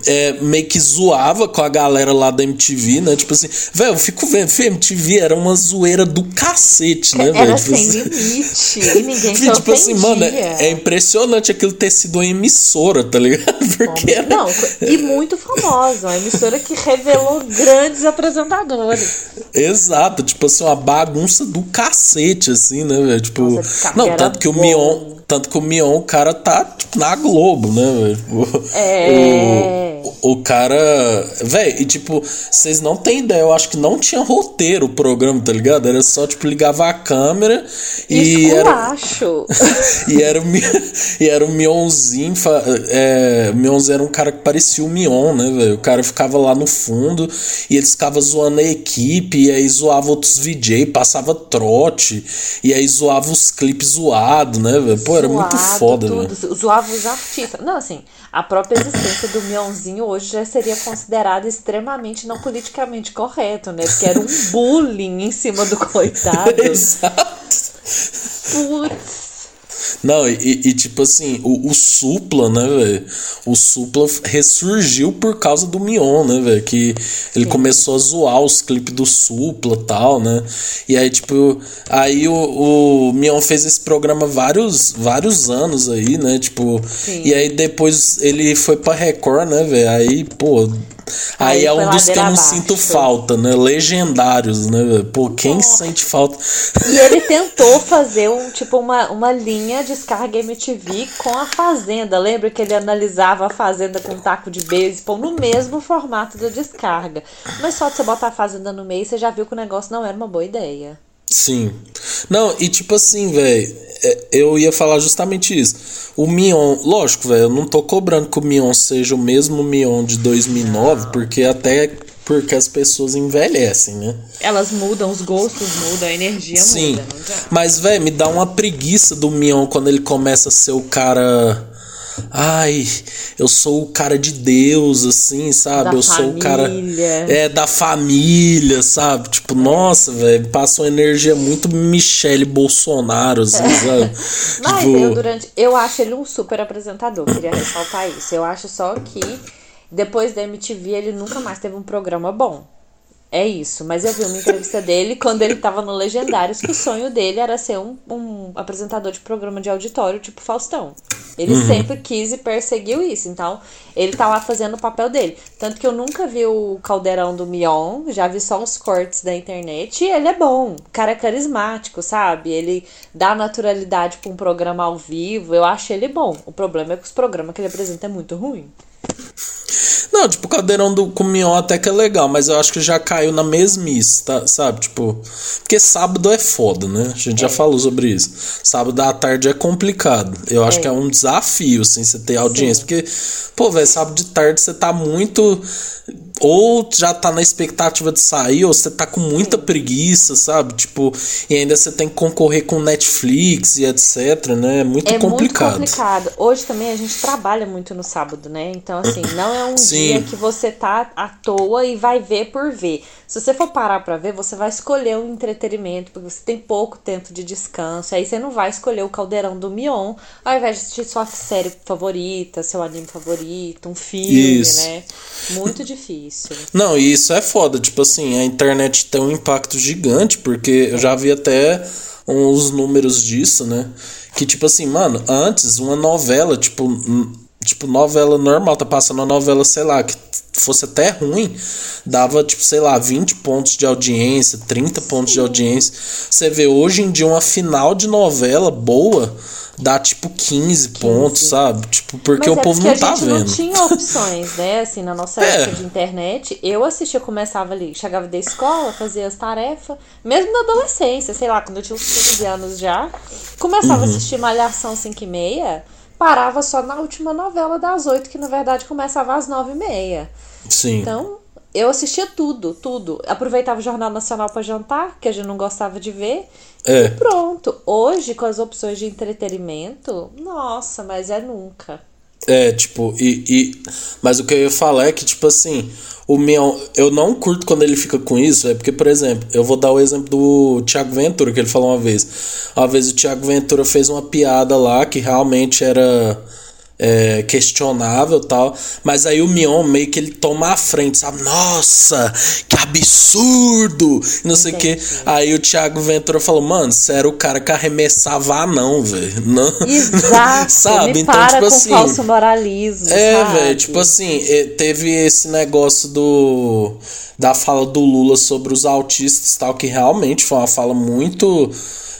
É, meio que zoava com a galera lá da MTV, né? Tipo assim, velho, eu fico vendo, MTV era uma zoeira do cacete, né, velho? Era Tipo sem assim, limite. E ninguém se tipo assim, mano, é, é impressionante aquilo ter sido uma emissora, tá ligado? Porque era, Não, e muito famosa. Uma emissora que revelou grandes apresentadores. Exato, tipo assim, uma bagunça do cacete, assim, né, velho? Tipo, Nossa, não, tanto que o. Mion, tanto que o Mion, o cara tá tipo, na Globo, né, velho? É. o cara. Véi, e tipo, vocês não têm ideia, eu acho que não tinha roteiro o programa, tá ligado? Era só, tipo, ligava a câmera e. Esculacho. Era, e era o, e era o Mionzinho. É, o Mionzinho era um cara que parecia o Mion, né, velho? O cara ficava lá no fundo e eles ficavam zoando a equipe, e aí zoava outros VJ, passava trote, e aí zoava os clipes zoados, né, velho? Pô, era muito foda, velho. Zoava os artistas. Não, assim, a própria existência do Mionzinho hoje já seria considerada extremamente não politicamente correto, né? Porque era um bullying em cima do coitado. Exato. Putz. Não, e, e, tipo assim, o, o Supla, né, velho? O Supla ressurgiu por causa do Mion, né, velho? Que ele Sim. começou a zoar os clipes do Supla tal, né? E aí, tipo, aí o, o Mion fez esse programa vários, vários anos aí, né? Tipo, Sim. e aí depois ele foi pra Record, né, velho? Aí, pô, Aí, Aí é um dos que eu não abaixo. sinto falta, né? Legendários, né? Pô, quem oh. sente falta? E ele tentou fazer um tipo uma, uma linha descarga MTV com a Fazenda. Lembra que ele analisava a Fazenda com um taco de beisebol no mesmo formato da descarga. Mas só de você botar a Fazenda no meio, você já viu que o negócio não era uma boa ideia. Sim. Não, e tipo assim, velho, é, eu ia falar justamente isso. O Mion, lógico, velho, eu não tô cobrando que o Mion seja o mesmo Mion de 2009, não. porque até porque as pessoas envelhecem, né? Elas mudam, os gostos mudam, a energia Sim. muda. Sim. Mas, velho, me dá uma preguiça do Mion quando ele começa a ser o cara ai, eu sou o cara de Deus, assim, sabe? Da eu família. sou o cara. É, da família, sabe? Tipo, nossa, velho, passa uma energia muito Michele Bolsonaro, assim, sabe? Mas tipo... eu, durante. Eu acho ele um super apresentador, queria ressaltar isso. Eu acho só que depois da MTV ele nunca mais teve um programa bom. É isso, mas eu vi uma entrevista dele quando ele tava no Legendários que o sonho dele era ser um, um apresentador de programa de auditório tipo Faustão. Ele uhum. sempre quis e perseguiu isso, então ele tá lá fazendo o papel dele. Tanto que eu nunca vi o caldeirão do Mion, já vi só uns cortes da internet e ele é bom. O cara é carismático, sabe? Ele dá naturalidade pra um programa ao vivo, eu acho ele bom. O problema é que os programas que ele apresenta é muito ruim. Não, tipo, o caldeirão do com Mion até que é legal, mas eu acho que já caiu na mesmice, tá, sabe? Tipo, porque sábado é foda, né? A gente é. já falou sobre isso. Sábado à tarde é complicado. Eu acho é. que é um desafio, assim, você ter audiência. Sim. Porque, pô, velho, sábado de tarde você tá muito ou já tá na expectativa de sair, ou você tá com muita preguiça, sabe? Tipo, e ainda você tem que concorrer com Netflix e etc, né? É muito é complicado. muito complicado. Hoje também a gente trabalha muito no sábado, né? Então, assim, não é um Sim. dia que você tá à toa e vai ver por ver. Se você for parar para ver, você vai escolher um entretenimento, porque você tem pouco tempo de descanso. Aí você não vai escolher o caldeirão do Mion, ao invés de assistir sua série favorita, seu anime favorito, um filme, Isso. né? Muito difícil. Não, e isso é foda. Tipo assim, a internet tem um impacto gigante, porque eu já vi até uns números disso, né? Que tipo assim, mano, antes uma novela, tipo, tipo novela normal, tá passando uma novela, sei lá, que fosse até ruim, dava tipo, sei lá, 20 pontos de audiência, 30 pontos de audiência. Você vê hoje em dia uma final de novela boa, dá tipo 15, 15. pontos, sabe? Tipo, porque Mas o é povo porque não tá vendo. Não tinha opções, né? Assim, na nossa é. época de internet, eu assistia, começava ali, chegava da escola, fazia as tarefas, mesmo na adolescência, sei lá, quando eu tinha uns 15 anos já, começava uhum. a assistir Malhação 5 e meia, parava só na última novela das 8, que na verdade começava às 9 e meia. Sim. Então, eu assistia tudo, tudo. Aproveitava o Jornal Nacional para jantar, que a gente não gostava de ver. É. E pronto. Hoje, com as opções de entretenimento, nossa, mas é nunca. É, tipo, e, e. Mas o que eu ia falar é que, tipo assim, o meu. Eu não curto quando ele fica com isso, é porque, por exemplo, eu vou dar o exemplo do Thiago Ventura, que ele falou uma vez. Uma vez o Thiago Ventura fez uma piada lá que realmente era é, questionável tal. Mas aí o Mion meio que ele toma a frente, sabe? Nossa, que absurdo! Não sei o que. Aí o Thiago Ventura falou, mano, você era o cara que arremessava anão, velho. Exato. sabe? então, para tipo assim. falso moralismo. É, velho, tipo assim, teve esse negócio do. Da fala do Lula sobre os autistas tal, que realmente foi uma fala muito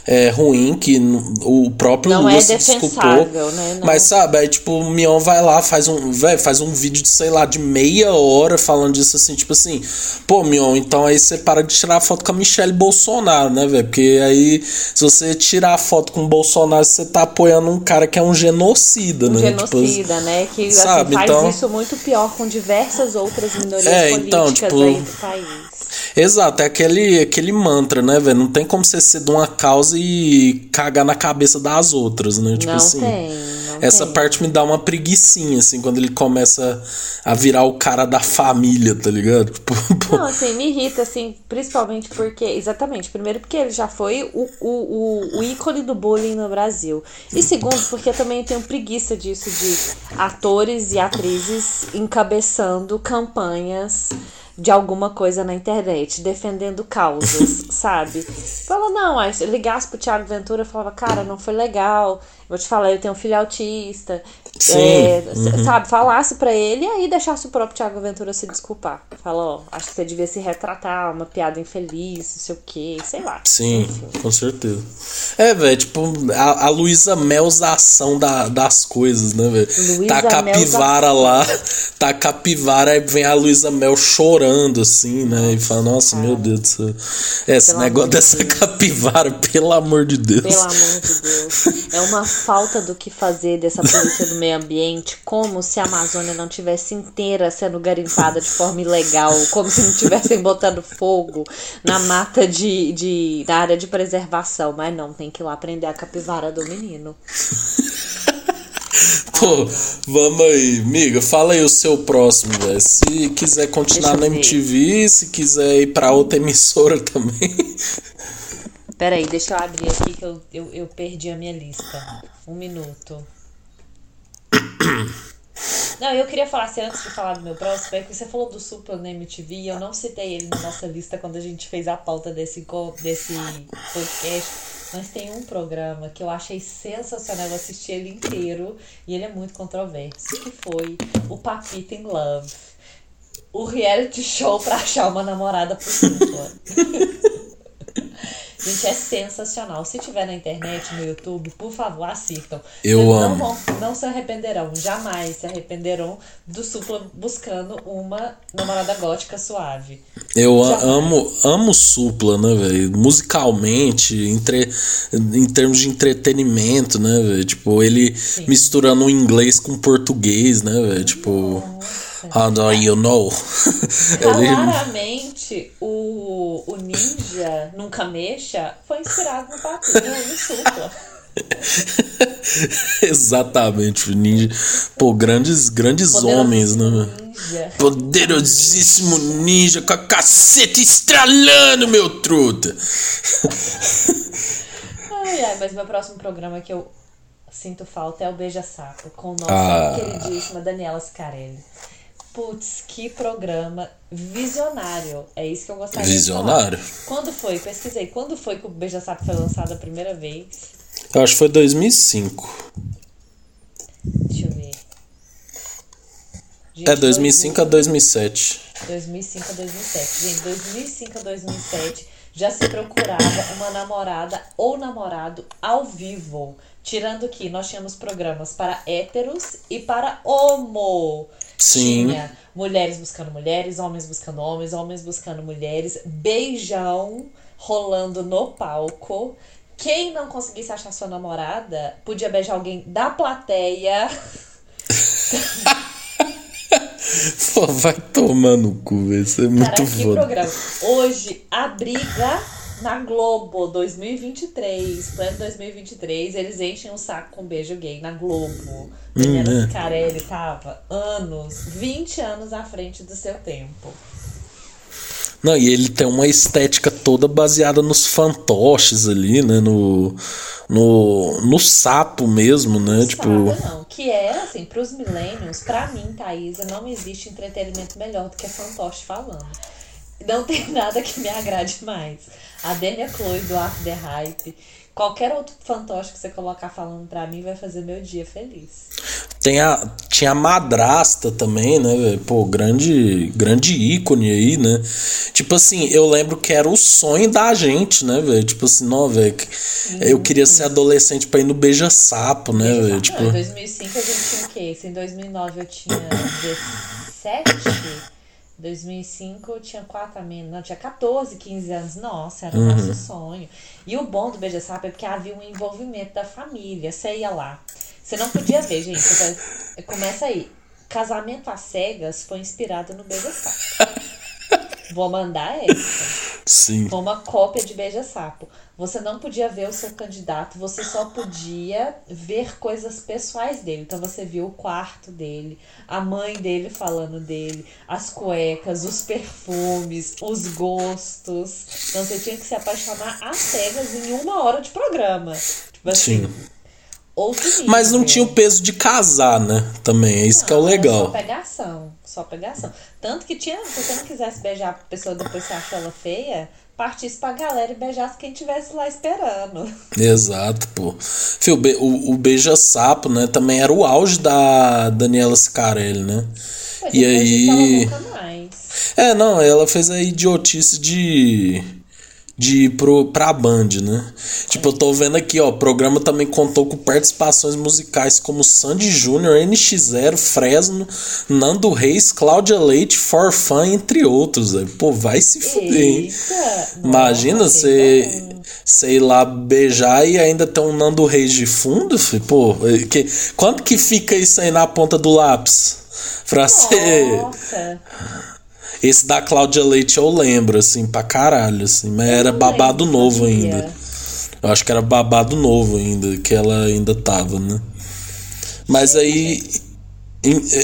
é, ruim, que o próprio Lula é se desculpou. Né? Mas sabe, aí tipo, o Mion vai lá, faz um, véio, faz um vídeo de, sei lá, de meia hora falando disso assim, tipo assim, pô, Mion, então aí você para de tirar foto com a Michelle Bolsonaro, né, velho? Porque aí, se você tirar foto com o Bolsonaro, você tá apoiando um cara que é um genocida, um né? Genocida, tipo, né? Que sabe, assim, faz então... isso muito pior com diversas outras minorias É, políticas então, tipo, aí do país. Exato, é aquele, aquele mantra, né, velho? Não tem como você ser de uma causa e cagar na cabeça das outras, né? Tipo não assim. Tem, não essa tem. parte me dá uma preguiçinha, assim, quando ele começa a virar o cara da família, tá ligado? Não, assim, me irrita, assim, principalmente porque. Exatamente. Primeiro, porque ele já foi o, o, o, o ícone do bullying no Brasil. E segundo, porque eu também tenho preguiça disso, de atores e atrizes encabeçando campanhas de alguma coisa na internet, defendendo causas, sabe? Fala, não, aí se ligasse pro Thiago Ventura, eu falava, cara, não foi legal. Vou te falar, eu tenho um filho autista. Sim. É, Uhum. Sabe, falasse pra ele e aí deixasse o próprio Thiago Ventura se desculpar. Fala, ó, acho que você devia se retratar, uma piada infeliz, não sei o quê, sei lá. Sim, Enfim. com certeza. É, velho, tipo, a, a Luísa Melzação da, das coisas, né, velho? Tá a capivara lá, tá a capivara, aí vem a Luísa Mel chorando, assim, né? e fala, nossa, meu Deus do céu. Esse Pelo negócio de dessa Deus. capivara, pelo amor de Deus. Pelo amor de Deus. É uma falta do que fazer dessa polícia do meio ambiente, como se a Amazônia não tivesse inteira sendo garimpada de forma ilegal, como se não estivessem botando fogo na mata de, de. na área de preservação. Mas não, tem que ir lá prender a capivara do menino. Pô, vamos aí, amiga, fala aí o seu próximo, velho. Se quiser continuar na eu ver. MTV, se quiser ir pra outra emissora também. Peraí, deixa eu abrir aqui que eu, eu, eu perdi a minha lista. Um minuto. Não, eu queria falar assim, antes de falar do meu próximo, é que você falou do Supla na MTV e eu não citei ele na nossa lista quando a gente fez a pauta desse, desse podcast. Mas tem um programa que eu achei sensacional, eu assisti ele inteiro e ele é muito controverso, que foi o Papita in Love. O reality show pra achar uma namorada pro Supla. Gente, é sensacional. Se tiver na internet, no YouTube, por favor, assistam. Eu Vocês amo. Não, vão, não se arrependerão, jamais se arrependerão do Supla buscando uma namorada gótica suave. Eu a- amo, amo Supla, né, velho? Musicalmente, entre, em termos de entretenimento, né, velho? Tipo, ele misturando o inglês com o português, né, velho? Tipo, how do you know? ele, Claramente, o, o ninja Nunca Mexa foi inspirado no papo, no, no Supla. exatamente, o ninja. Pô, grandes, grandes homens, né? Ninja. Poderosíssimo ninja com a caceta estralando, meu truta. Ai, ai, mas meu próximo programa que eu sinto falta é o Beija Sapo, com nossa Ah. queridíssima Daniela Scarelli. Putz, que programa visionário. É isso que eu gostaria Visionário. de falar. Quando foi? Pesquisei. Quando foi que o Beija Sapo foi lançado a primeira vez? Eu acho que foi 2005. Deixa eu ver. Gente, É, 2005 a 2007. 2005 a 2007. Gente, 2005 a 2007 já se procurava uma namorada ou namorado ao vivo. Tirando que nós tínhamos programas para héteros e para homo. Sim. Tinha mulheres buscando mulheres, homens buscando homens, homens buscando mulheres, beijão rolando no palco. Quem não conseguisse achar sua namorada podia beijar alguém da plateia. Pô, vai tomar no cu. Isso é muito Cara, foda. programa. Hoje, a briga na Globo 2023, plano 2023, eles enchem o saco com beijo gay na Globo. Daniela Hum, é. Scarelli tava anos, 20 anos à frente do seu tempo. Não, e ele tem uma estética toda baseada nos fantoches ali, né? No, no, no sapo mesmo, né? Tipo, Sabe, não. Que é, assim, pros millennials, pra mim, Thaisa, não existe entretenimento melhor do que fantoche falando. Não tem nada que me agrade mais. A Dania Chloe do After Hype, qualquer outro fantoche que você colocar falando pra mim vai fazer meu dia feliz. Tem a, tinha a madrasta também, né, velho? Pô, grande, grande ícone aí, né? Tipo assim, eu lembro que era o sonho da gente, né, velho? Tipo assim, não, velho. Eu queria ser adolescente pra ir no Beija-Sapo, né, velho? Tipo... Não, em 2005 a gente tinha o quê? Se em 2009 eu tinha 17. 2005 eu tinha 4 a menos, não, tinha 14, 15 anos. Nossa, era o Uhum. nosso sonho. E o bom do Beija-Sapo é porque havia um envolvimento da família. Você ia lá. Você não podia ver, gente. Você Começa aí. Casamento às cegas foi inspirado no Beija-Sapo. Vou mandar essa. Sim. Foi uma cópia de Beija-Sapo. Você não podia ver o seu candidato, você só podia ver coisas pessoais dele. Então você viu o quarto dele, a mãe dele falando dele, as cuecas, os perfumes, os gostos. Então você tinha que se apaixonar às cegas em uma hora de programa. Tipo assim, Sim. outro nível. Mas não tinha o peso de casar, né? Também, é isso que é o Não, era legal. Só pegação, só pegação. Tanto que tinha, se você não quisesse beijar a pessoa depois que você achou ela feia, partisse pra galera e beijasse quem tivesse lá esperando. Exato, pô. Fio, o, o Beija-Sapo, né? Também era o auge da Daniela Scarelli, né? Foi E aí. ela nunca mais. É, não, ela fez a idiotice de. De ir pro, pra Band, né? Tipo, eu tô vendo aqui, ó. O programa também contou com participações musicais como Sandy Júnior, NX0, Fresno, Nando Reis, Cláudia Leite, Forfã, entre outros. Pô, vai se fuder, hein? Imagina Nossa, você, sei lá, beijar e ainda ter um Nando Reis de fundo, fi? pô, que, quanto que fica isso aí na ponta do lápis? Pra ser. Esse da Cláudia Leite eu lembro, assim, pra caralho, assim, mas era babado lembro, novo sabia. ainda. Eu acho que era babado novo ainda, que ela ainda tava, né? Mas aí.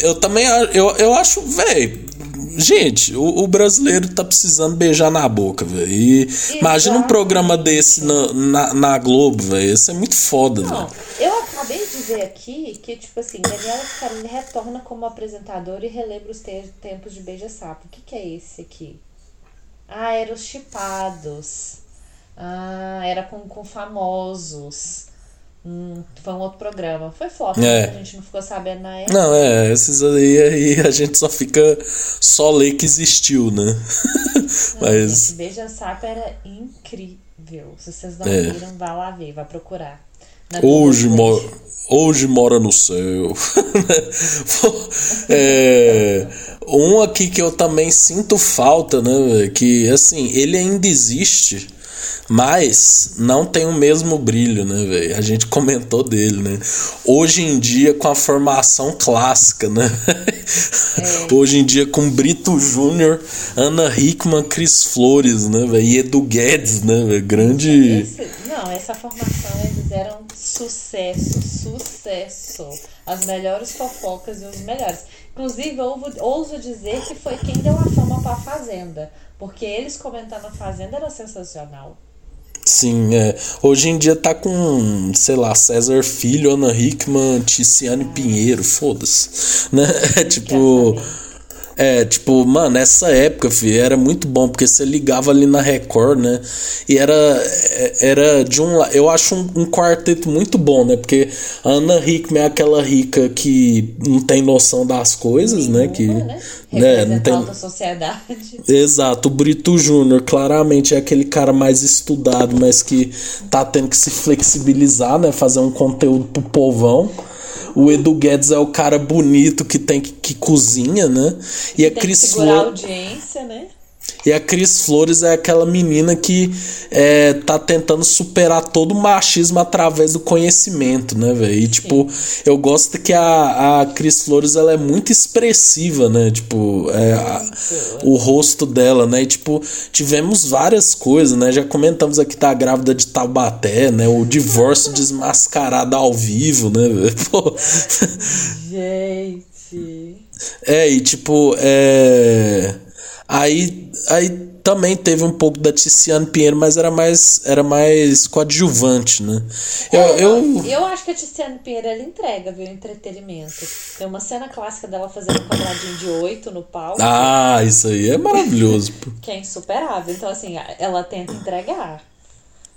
Eu também eu, eu acho, velho. Gente, o, o brasileiro tá precisando beijar na boca, velho. Imagina um programa desse na, na, na Globo, velho. Isso é muito foda, Não, velho. eu ver aqui que, tipo assim, Daniela retorna como apresentadora e relembra os te- tempos de Beija-Sapo. O que, que é esse aqui? Ah, era os chipados. Ah, era com, com famosos. Hum, foi um outro programa. Foi flop, É. né? a gente não ficou sabendo na época. Não, é, esses aí, aí a gente só fica. Só ler que existiu, né? Não, Mas. gente, Beija-Sapo era incrível. Se vocês não É. viram, vá lá ver, vai procurar. Hoje, Globoplay. mo hoje mora no céu. é, um aqui que eu também sinto falta, né? Que assim, ele ainda existe, mas não tem o mesmo brilho, né, velho? A gente comentou dele, né? Hoje em dia, com a formação clássica, né? Hoje em dia, com Brito Júnior, Ana Hickman, Cris Flores, né, velho? E Edu Guedes, né, velho? Grande. Esse- não, essa formação eles eram sucesso, sucesso. As melhores fofocas e os melhores. Inclusive, ouso dizer que foi quem deu a fama pra Fazenda. Porque eles comentando a Fazenda era sensacional. Sim, é. Hoje em dia tá com, sei lá, César Filho, Ana Hickman, Ticiane Pinheiro, foda-se. Né? É tipo. É, tipo, mano, essa época, filho, era muito bom, porque você ligava ali na Record, né? E era, é- era de um Eu acho um, um quarteto muito bom, né? Porque a Ana Hickman é aquela rica que não tem noção das coisas, né? Que, Uma, né? né? Representa Não tem, alta sociedade. Exato, o Brito Júnior claramente é aquele cara mais estudado, mas que tá tendo que se flexibilizar, né? Fazer um conteúdo pro povão. O Edu Guedes é o cara bonito que tem que, que cozinha, né? E a Tem que Cris a Flores. audiência, né? E a Cris Flores é aquela menina que é, tá tentando superar todo o machismo através do conhecimento, né, velho? E, tipo, eu gosto que a, a Cris Flores, ela é muito expressiva, né? Tipo, é, a- o rosto dela, né? E, tipo, tivemos várias coisas, né? Já comentamos aqui tá grávida de Taubaté, né? O divórcio desmascarado ao vivo, né, velho? Gente. É, e tipo, é. Aí, aí também teve um pouco da Tiziane Pinheiro, mas era mais, era mais coadjuvante, né? Eu, eu, Eu acho que a Tiziane Pinheiro ela entrega, viu? Entretenimento. Tem uma cena clássica dela fazendo um quadradinho de oito no palco, Ah, isso aí é maravilhoso. pô. que é insuperável. Então, assim, ela tenta entregar.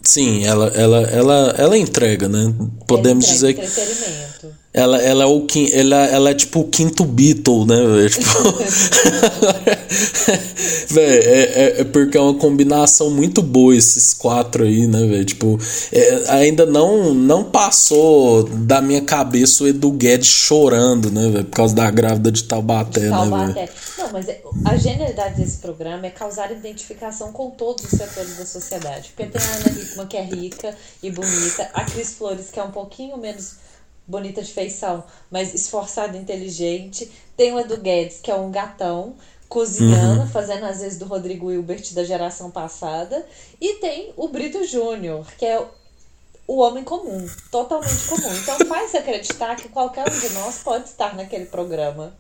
Sim, ela, ela, ela, ela entrega, né? Podemos Ela dizer entrega que entretenimento. ela, ela é o ela, ela é tipo o quinto Beatle, né? Tipo... Véi, é, é, é porque é uma combinação muito boa esses quatro aí, né, velho? Tipo, é, ainda não, não passou da minha cabeça o Edu Guedes chorando, né, velho? Por causa da grávida de Taubaté, né, velho? Taubaté. Não, mas é- a genialidade desse programa é causar identificação com todos os setores da sociedade. Porque tem a Ana Hickman, que é rica e bonita, a Cris Flores, que é um pouquinho menos bonita de feição, mas esforçada e inteligente. Tem o Edu Guedes, que é um gatão, cozinhando, fazendo às vezes do Rodrigo Hilbert da geração passada. E tem o Brito Júnior, que é o homem comum, totalmente comum. Então faz acreditar que qualquer um de nós pode estar naquele programa.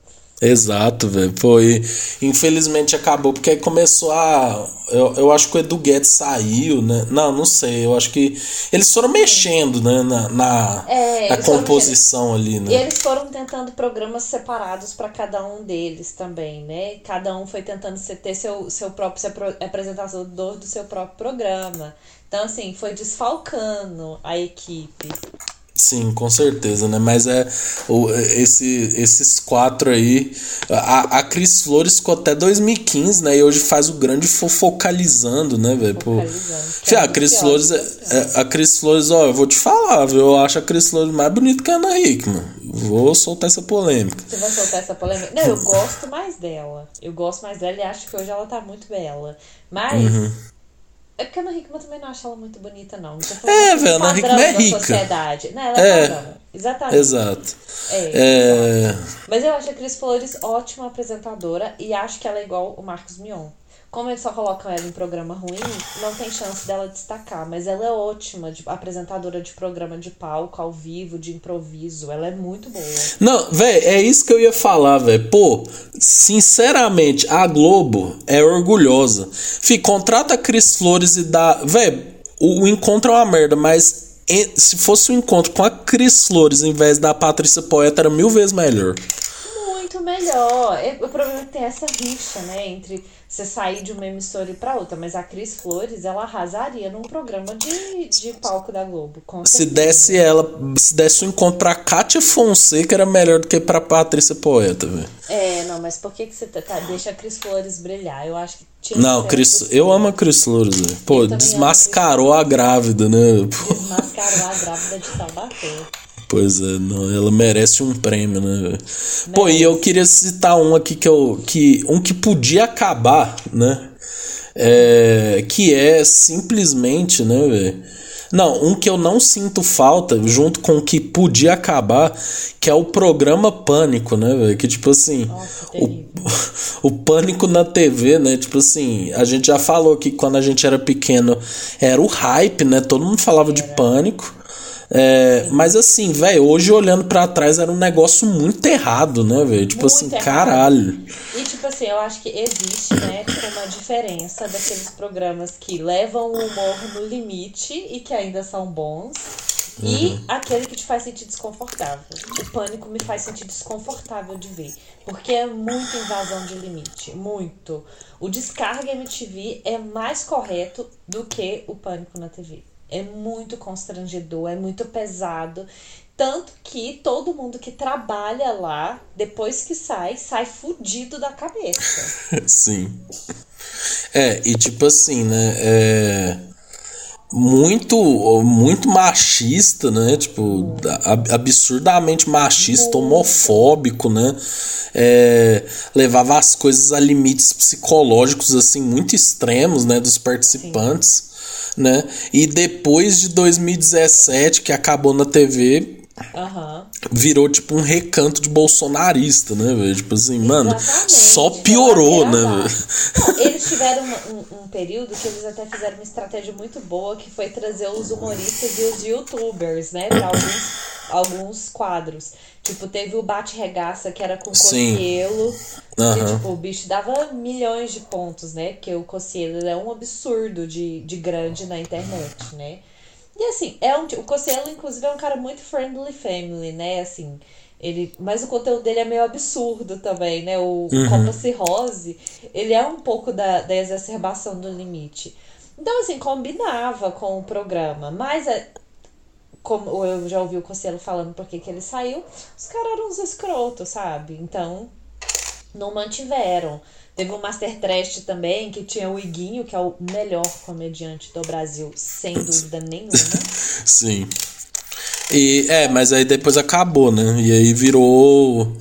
Exato, velho. E infelizmente acabou, porque aí começou a. Eu, eu acho que o Edu Guedes saiu, né? Não, não sei. Eu acho que eles foram mexendo, né? Na, na, É, na composição ali, E né? eles foram tentando programas separados para cada um deles também, né? Cada um foi tentando ter seu, seu próprio ser apresentador do seu próprio programa. Então, assim, foi desfalcando a equipe. Sim, com certeza, né? Mas é o, esse, esses quatro aí. A, a Cris Flores ficou até 2015, né? E hoje faz o grande fofocalizando, né, velho? É a Cris Flores, é, é- a Cris Flores, ó, eu vou te falar, viu? Eu acho a Cris Flores mais bonita que a Ana Hickman. Vou soltar essa polêmica. Você vai soltar essa polêmica? Não, eu gosto mais dela. Eu gosto mais dela e acho que hoje ela tá muito bela. Mas. Uhum. É porque a Ana Hickman também não acha ela muito bonita, não. Tô É, velho, a Ana Hickman é rica. sociedade. Não, ela É. é. Exatamente. Exato. É, É, Mas eu acho a Cris Flores ótima apresentadora e acho que ela é igual o Marcos Mion. Como eles só colocam ela em programa ruim, não tem chance dela destacar. Mas ela é ótima de, apresentadora de programa de palco, ao vivo, de improviso. Ela é muito boa. Não, velho, é isso que eu ia falar, velho. Pô, sinceramente, a Globo é orgulhosa. Fih, contrata a Cris Flores e dá. Velho, o, o encontro é uma merda, mas se fosse um encontro com a Cris Flores em vez da Patrícia Poeta, era mil vezes melhor. Melhor. É- O problema é que tem essa rixa, né? Entre você sair de uma emissora e ir pra outra. Mas a Cris Flores, ela arrasaria num programa de, de palco da Globo. Se desse ela, se desse um encontro pra Kátia Fonseca, era melhor do que pra Patrícia Poeta, velho. É, não, mas por que, que você tá, tá- deixa a Cris Flores brilhar? Eu acho que Não, Cris, eu amo a Cris Flores, velho. Pô, desmascarou a grávida, né? Pô. Desmascarou a grávida de Taubaté. Pois é, não, ela merece um prêmio, né? Pô, e eu queria citar um aqui que eu. Que, um que podia acabar, né? É, que é simplesmente, né, velho? Não, um que eu não sinto falta, junto com o que podia acabar, que é o programa Pânico, né, velho? Que tipo assim. Nossa, o, o pânico na TV, né? Tipo assim, a gente já falou que quando a gente era pequeno era o hype, né? Todo mundo falava de pânico. É, mas assim, velho, hoje olhando pra trás era um negócio muito errado, né, velho? Tipo Muito assim, errado. caralho. E, tipo assim, eu acho que existe, né, tipo, uma diferença daqueles programas que levam o humor no limite e que ainda são bons. E aquele que te faz sentir desconfortável. O pânico me faz sentir desconfortável de ver. Porque é muita invasão de limite. Muito. O Descarga MTV é mais correto do que o pânico na TV. É muito constrangedor, é muito pesado. Tanto que todo mundo que trabalha lá, depois que sai, sai fudido da cabeça. Sim. É, e tipo assim, né? É muito muito machista, né? Tipo, ab- absurdamente machista, homofóbico, né? É, levava as coisas a limites psicológicos assim muito extremos, né, dos participantes, né? E depois de 2017 que acabou na TV, Aham. virou tipo um recanto de bolsonarista, né, velho? Tipo assim, mano, Exatamente, só foi piorou, né, velho? Eles tiveram um, um período que eles até fizeram uma estratégia muito boa, que foi trazer os humoristas e os youtubers, né, pra alguns, alguns quadros. Tipo, teve o Bate Regaça, que era com o. Aham. Que, tipo, o bicho dava milhões de pontos, né? Porque o Cocielo ele é um absurdo de, de grande na internet, né? E assim, é um, o Cocielo, inclusive, é um cara muito friendly family, né? Assim, ele, mas o conteúdo dele é meio absurdo também, né? O Uhum. Copa Cirrose, ele é um pouco da, da exacerbação do limite. Então, assim, combinava com o programa. Mas, é, como eu já ouvi o Conselho falando por que ele saiu, os caras eram uns escrotos, sabe? Então, não mantiveram. Teve o Master Trash também, que tinha o Iguinho, que é o melhor comediante do Brasil, sem dúvida nenhuma. Sim. E, é, mas aí depois acabou, né? E aí virou.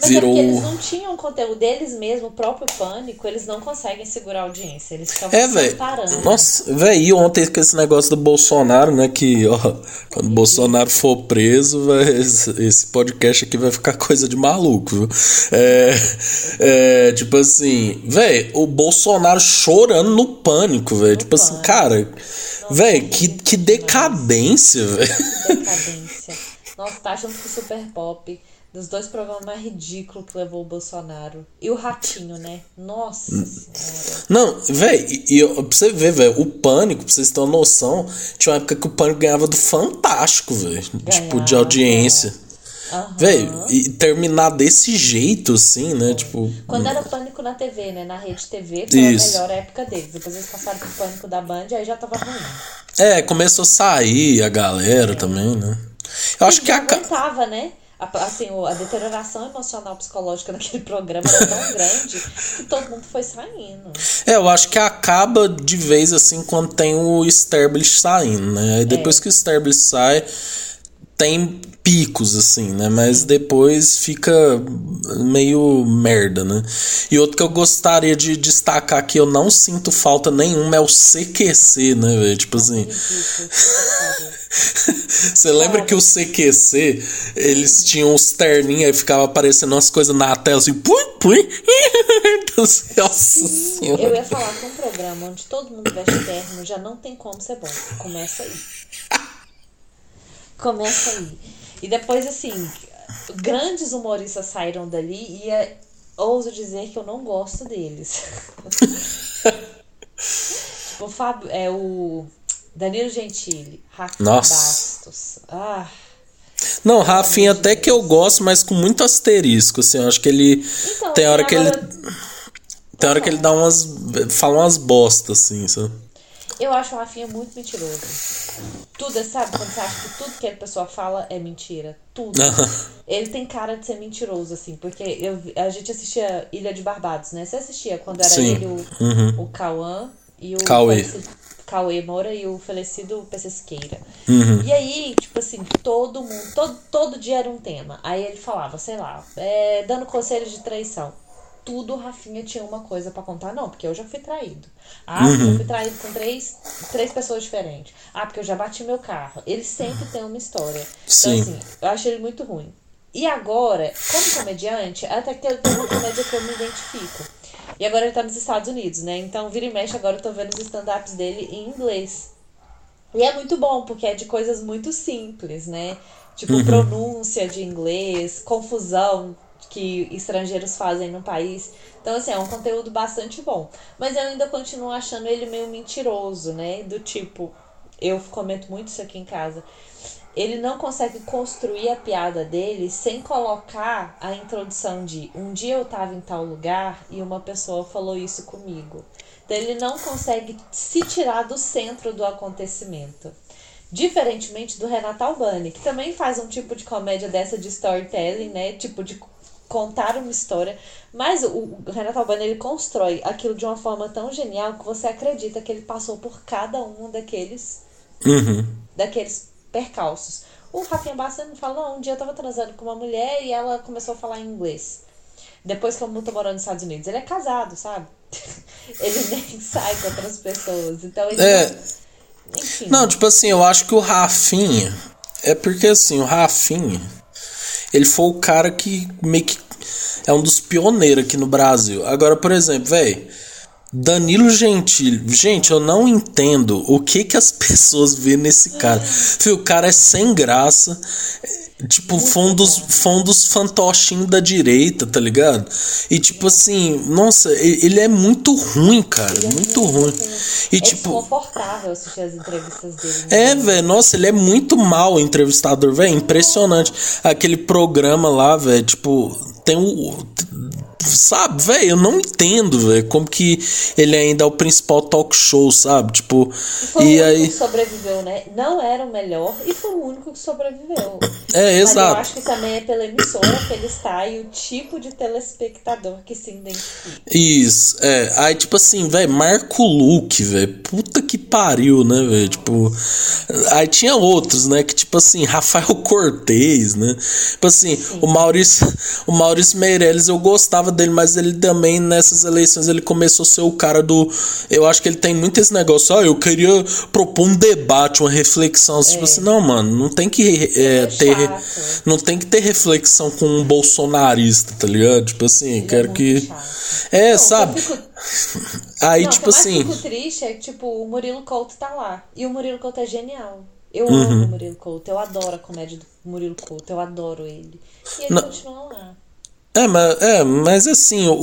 Mas virou. é porque eles não tinham conteúdo deles mesmo, o próprio pânico, eles não conseguem segurar a audiência. Eles ficam É, velho. Nossa, velho, e ontem com esse negócio do Bolsonaro, né? Que, ó, quando o Bolsonaro for preso, vai, esse, esse podcast aqui vai ficar coisa de maluco, viu? É, é tipo assim, velho, o Bolsonaro chorando no pânico, velho. Tipo assim, pânico. cara, velho, que, que decadência, velho. Decadência. Nossa, tá junto com o Super Pop. Dos dois programas mais ridículos que levou o Bolsonaro. E o Ratinho, né? Nossa senhora. Não, velho, e, e pra você ver, velho, o pânico, pra vocês terem uma noção, tinha uma época que o pânico ganhava do Fantástico, velho. Tipo, de audiência. Aham. Velho, e terminar desse jeito, assim, né? Tipo. Quando era Pânico na TV, né? Na Rede TV, foi a Isso. melhor época deles. Depois eles passaram pro Pânico da Band, aí já tava ruim. É, começou a sair a galera também, né? Eu acho que a. aguentava, né? A, assim, a deterioração emocional psicológica daquele programa era tão grande que todo mundo foi saindo. É, eu acho que acaba de vez assim quando tem o Sterblich saindo, né? Aí depois que o Sterblich sai, tem picos, assim, né? Mas depois fica meio merda, né? E outro que eu gostaria de destacar que eu não sinto falta nenhuma é o CQC, né, velho? Tipo assim. Você lembra que o CQC, eles tinham uns terninhos e ficava aparecendo umas coisas na tela assim. Pui, pui. Nossa senhora. Eu ia falar que um programa onde todo mundo veste terno já não tem como ser bom. Começa aí. Começa aí. E depois, assim, grandes humoristas saíram dali e é, ouso dizer que eu não gosto deles. tipo, o Fábio, é o Danilo Gentili, Rafa. Bastos. Ah, Não, Rafinha até que eu gosto, mas com muito asterisco, assim, eu acho que ele Então, tem hora que ele agora- tem hora que ele dá umas fala umas bosta assim, sabe? Eu acho o Rafinha muito mentiroso. Tudo, sabe? Quando você acha que tudo que a pessoa fala é mentira. Tudo. Ele tem cara de ser mentiroso, assim, porque eu, a gente assistia Ilha de Barbados, né? Você assistia quando era Sim. ele, o, o Cauã e o Cauê. Cauê Moura e o falecido PC Siqueira. Uhum. E aí, tipo assim, todo mundo, todo, todo dia era um tema. Aí ele falava, sei lá, é, dando conselhos de traição. Tudo o Rafinha tinha uma coisa pra contar, não, porque eu já fui traído. Ah, porque eu fui traído com três, três pessoas diferentes. Ah, porque eu já bati meu carro. Ele sempre tem uma história. Sim. Então, assim, eu acho ele muito ruim. E agora, como comediante, até que tem uma comédia que eu me identifico. E agora ele tá nos Estados Unidos, né? Então, vira e mexe, agora eu tô vendo os stand-ups dele em inglês. E é muito bom, porque é de coisas muito simples, né? Tipo, pronúncia de inglês, confusão que estrangeiros fazem no país. Então, assim, é um conteúdo bastante bom. Mas eu ainda continuo achando ele meio mentiroso, né? Do tipo, eu comento muito isso aqui em casa. Ele não consegue construir a piada dele sem colocar a introdução de um dia eu tava em tal lugar e uma pessoa falou isso comigo. Então ele não consegue se tirar do centro do acontecimento. Diferentemente do Renato Albani, que também faz um tipo de comédia dessa de storytelling, né? Tipo de contar uma história. Mas o, o Renato Albani ele constrói aquilo de uma forma tão genial que você acredita que ele passou por cada um daqueles Uhum. daqueles percalços. O Rafinha Bastos não fala, não, um dia eu tava transando com uma mulher e ela começou a falar inglês. Depois que eu tô morando nos Estados Unidos. Ele é casado, sabe? ele nem sai com outras pessoas. Então ele. É. Enfim. Não, tipo assim, eu acho que o Rafinha é porque assim, o Rafinha ele foi o cara que meio que é um dos pioneiros aqui no Brasil. Agora, por exemplo, velho, Danilo Gentili. Gente, eu não entendo o que que as pessoas vê nesse cara. Fio, o cara é sem graça. Tipo, foi um dos, foi um dos fantochinhos da direita, tá ligado? E tipo assim, nossa, ele é muito ruim, cara. Ele é muito ruim. E é tipo. desconfortável assistir as entrevistas dele. né? É, velho, nossa, ele é muito mal o entrevistador, velho, impressionante. Aquele programa lá, velho, tipo, tem o sabe, velho, eu não entendo, velho, como que ele ainda é o principal talk show, sabe? Tipo, e, foi e o aí que sobreviveu, né? Não era o melhor e foi o único que sobreviveu. É, Mas exato. eu acho que também é pela emissora que ele está e o tipo de telespectador que se identifica. Isso, é. Aí, tipo assim, velho, Marco Luque, velho, puta que pariu, né, velho? Tipo, aí tinha outros, né, que tipo assim, Rafael Cortez, né? Tipo assim, Sim. o Maurício, o Maurício Meirelles eu gostava dele, mas ele também nessas eleições ele começou a ser o cara do. Eu acho que ele tem muito esse negócio, ah, eu queria propor um debate, uma reflexão. Tipo é. Tipo assim, não, mano, não tem que é, é ter. Não tem que ter reflexão com um bolsonarista, tá ligado? Tipo assim, ele é quero que. Chato. É, não, sabe? Fico... Aí, não, tipo assim. Eu fico triste é que, tipo, o Murilo Couto tá lá. E o Murilo Couto é genial. Eu uhum. amo o Murilo Couto, eu adoro a comédia do Murilo Couto, eu adoro ele. E ele não. continua lá. É, mas, é, mas assim, o.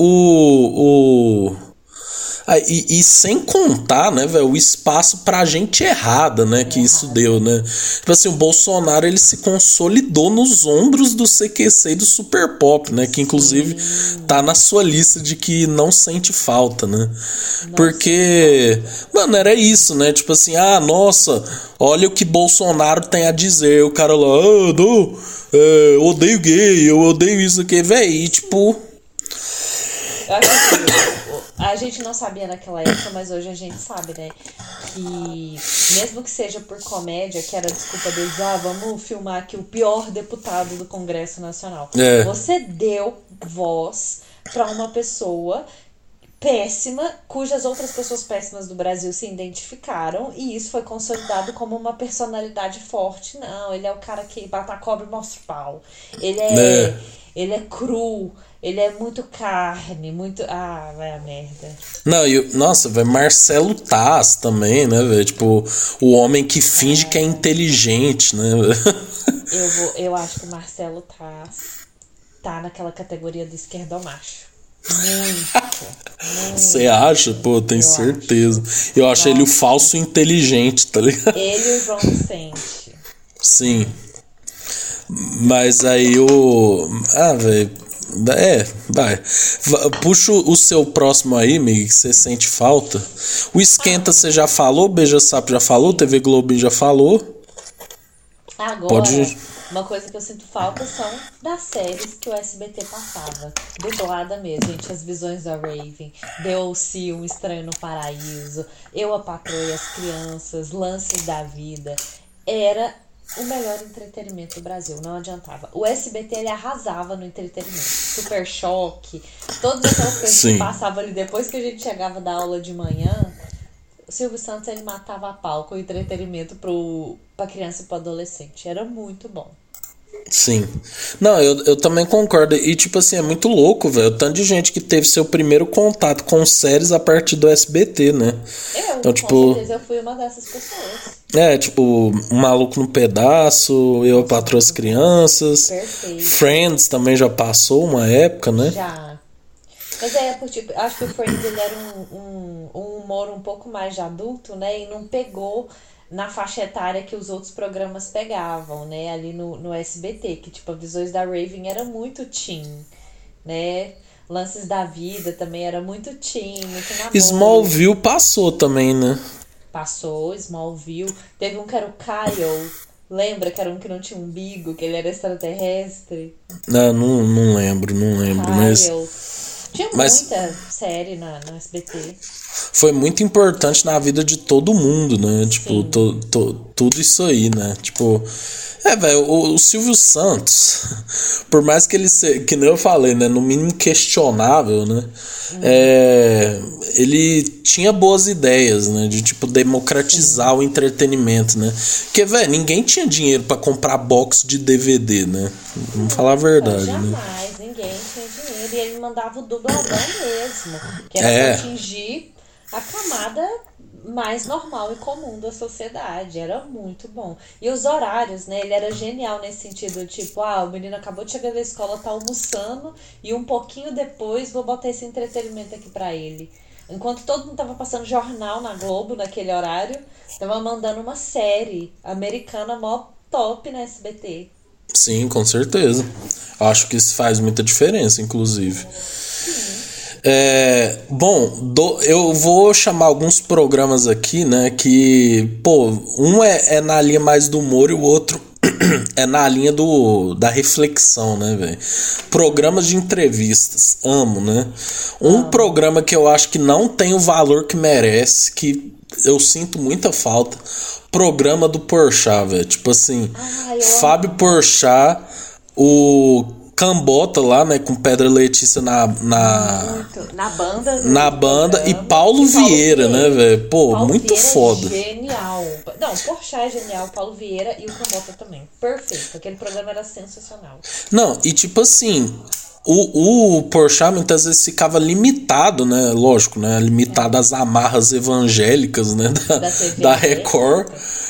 o ah, e, e, sem contar, né, velho, o espaço pra gente errada, né, que isso deu, né? Tipo assim, o Bolsonaro ele se consolidou nos ombros do CQC e do Super Pop, né? Que inclusive tá na sua lista de que não sente falta, né? Porque, mano, era isso, né? Tipo assim, ah, nossa, olha o que Bolsonaro tem a dizer. O cara lá, ah, não, é, eu odeio gay, eu odeio isso aqui, velho. E tipo. Que a gente não sabia naquela época, mas hoje a gente sabe, né? Que mesmo que seja por comédia, que era desculpa deles, ah, vamos filmar aqui o pior deputado do Congresso Nacional. É. Você deu voz para uma pessoa péssima, cujas outras pessoas péssimas do Brasil se identificaram, e isso foi consolidado como uma personalidade forte. Não, ele é o cara que bata a cobra e mostra o pau. Ele é, é. ele é cru, ele é muito carne, muito. Ah, vai a merda. Não, e, nossa, velho, Marcelo Taz também, né, velho? Tipo, o homem que finge é. que é inteligente, né? eu, vou, eu acho que o Marcelo Taz tá naquela categoria do esquerdomacho. Muito. Você acha? Pô, tenho eu certeza. Acho. Eu acho Nossa. ele o falso inteligente, tá ligado? Ele e o João Vicente. Sim. Mas aí o. Ah, velho é, vai. Puxa o seu próximo aí, Mig, que você sente falta. O Esquenta você já falou, Beija Sapo já falou, TV Globo já falou. Agora, Pode... uma coisa que eu sinto falta são das séries que o SBT passava. Dublada mesmo, gente. As Visões da Raven, The Um Estranho no Paraíso, Eu, a Patroa e as Crianças, Lances da Vida. Era o melhor entretenimento do Brasil, não adiantava. O SBT ele arrasava no entretenimento. Super choque, todas aquelas coisas Sim. que passavam ali depois que a gente chegava da aula de manhã. O Silvio Santos ele matava a pau com o entretenimento pro, pra criança e pro adolescente. Era muito bom. Sim. Não, eu, eu também concordo. E, tipo assim, é muito louco, velho. Tanto de gente que teve seu primeiro contato com séries a partir do SBT, né? Eu, então, tipo, certeza, eu fui uma dessas pessoas. É, tipo, Maluco no Pedaço, Eu Patroa as Crianças. Perfeito. Friends também já passou uma época, né? Já. Mas é, por, tipo, acho que o Friends ele era um, um, um humor um pouco mais de adulto, né? E não pegou na faixa etária que os outros programas pegavam, né? Ali no, no SBT, que tipo, a Visões da Raven era muito teen, né? Lances da Vida também era muito teen, muito namoro. Smallville passou também, né? Passou, Smallville. Teve um que era o Kyle. Lembra que era um que não tinha umbigo, que ele era extraterrestre? Não, não, não lembro, não lembro, Kyle. mas... Tinha Mas muita série na, no SBT. Foi muito importante na vida de todo mundo, né? Tipo, to, to, tudo isso aí, né? Tipo. É, velho, o, o, Silvio Santos, por mais que ele seja, que nem eu falei, né, no mínimo questionável, né, uhum. é, ele tinha boas ideias, né, de tipo democratizar Sim. o entretenimento, né, porque, velho, ninguém tinha dinheiro para comprar box de DVD, né, vamos falar a verdade, Jamais, né. ninguém tinha dinheiro, e ele mandava o dubladão mesmo, que era é. pra atingir a camada mais normal e comum da sociedade. Era muito bom. E os horários, né? Ele era genial nesse sentido, tipo, ah, o menino acabou de chegar da escola, tá almoçando, e um pouquinho depois vou botar esse entretenimento aqui para ele. Enquanto todo mundo tava passando jornal na Globo naquele horário, tava mandando uma série americana mó top na SBT. Sim, com certeza. Acho que isso faz muita diferença, inclusive. É, bom, do, eu vou chamar alguns programas aqui, né? Que, pô, um é, é na linha mais do humor e o outro é na linha do, da reflexão, né, velho? Programas de entrevistas, amo, né? Um ah. programa que eu acho que não tem o valor que merece, que eu sinto muita falta, programa do Porchat, velho. Tipo assim, ah, Fábio Porchat, o Cambota lá, né, com Pedra Letícia na na na banda, na banda e Paulo, e Paulo Vieira, Vieira, né, velho? Pô, Paulo muito Vieira é foda. É genial. Não, Porchat é genial, Paulo Vieira e o Cambota também. Perfeito. Aquele programa era sensacional. Não, e tipo assim, o, o Porchat muitas vezes ficava limitado, né? Lógico, né? Limitado é. às amarras evangélicas, né? Da, da, da Record. É,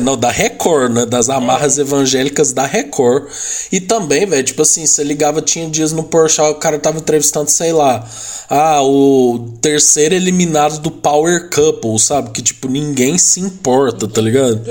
não, da Record, né? Das amarras é. evangélicas da Record. E também, velho, tipo assim, você ligava, tinha dias no Porsche, o cara tava entrevistando, sei lá, ah, o terceiro eliminado do Power Couple, sabe? Que, tipo, ninguém se importa, tá ligado?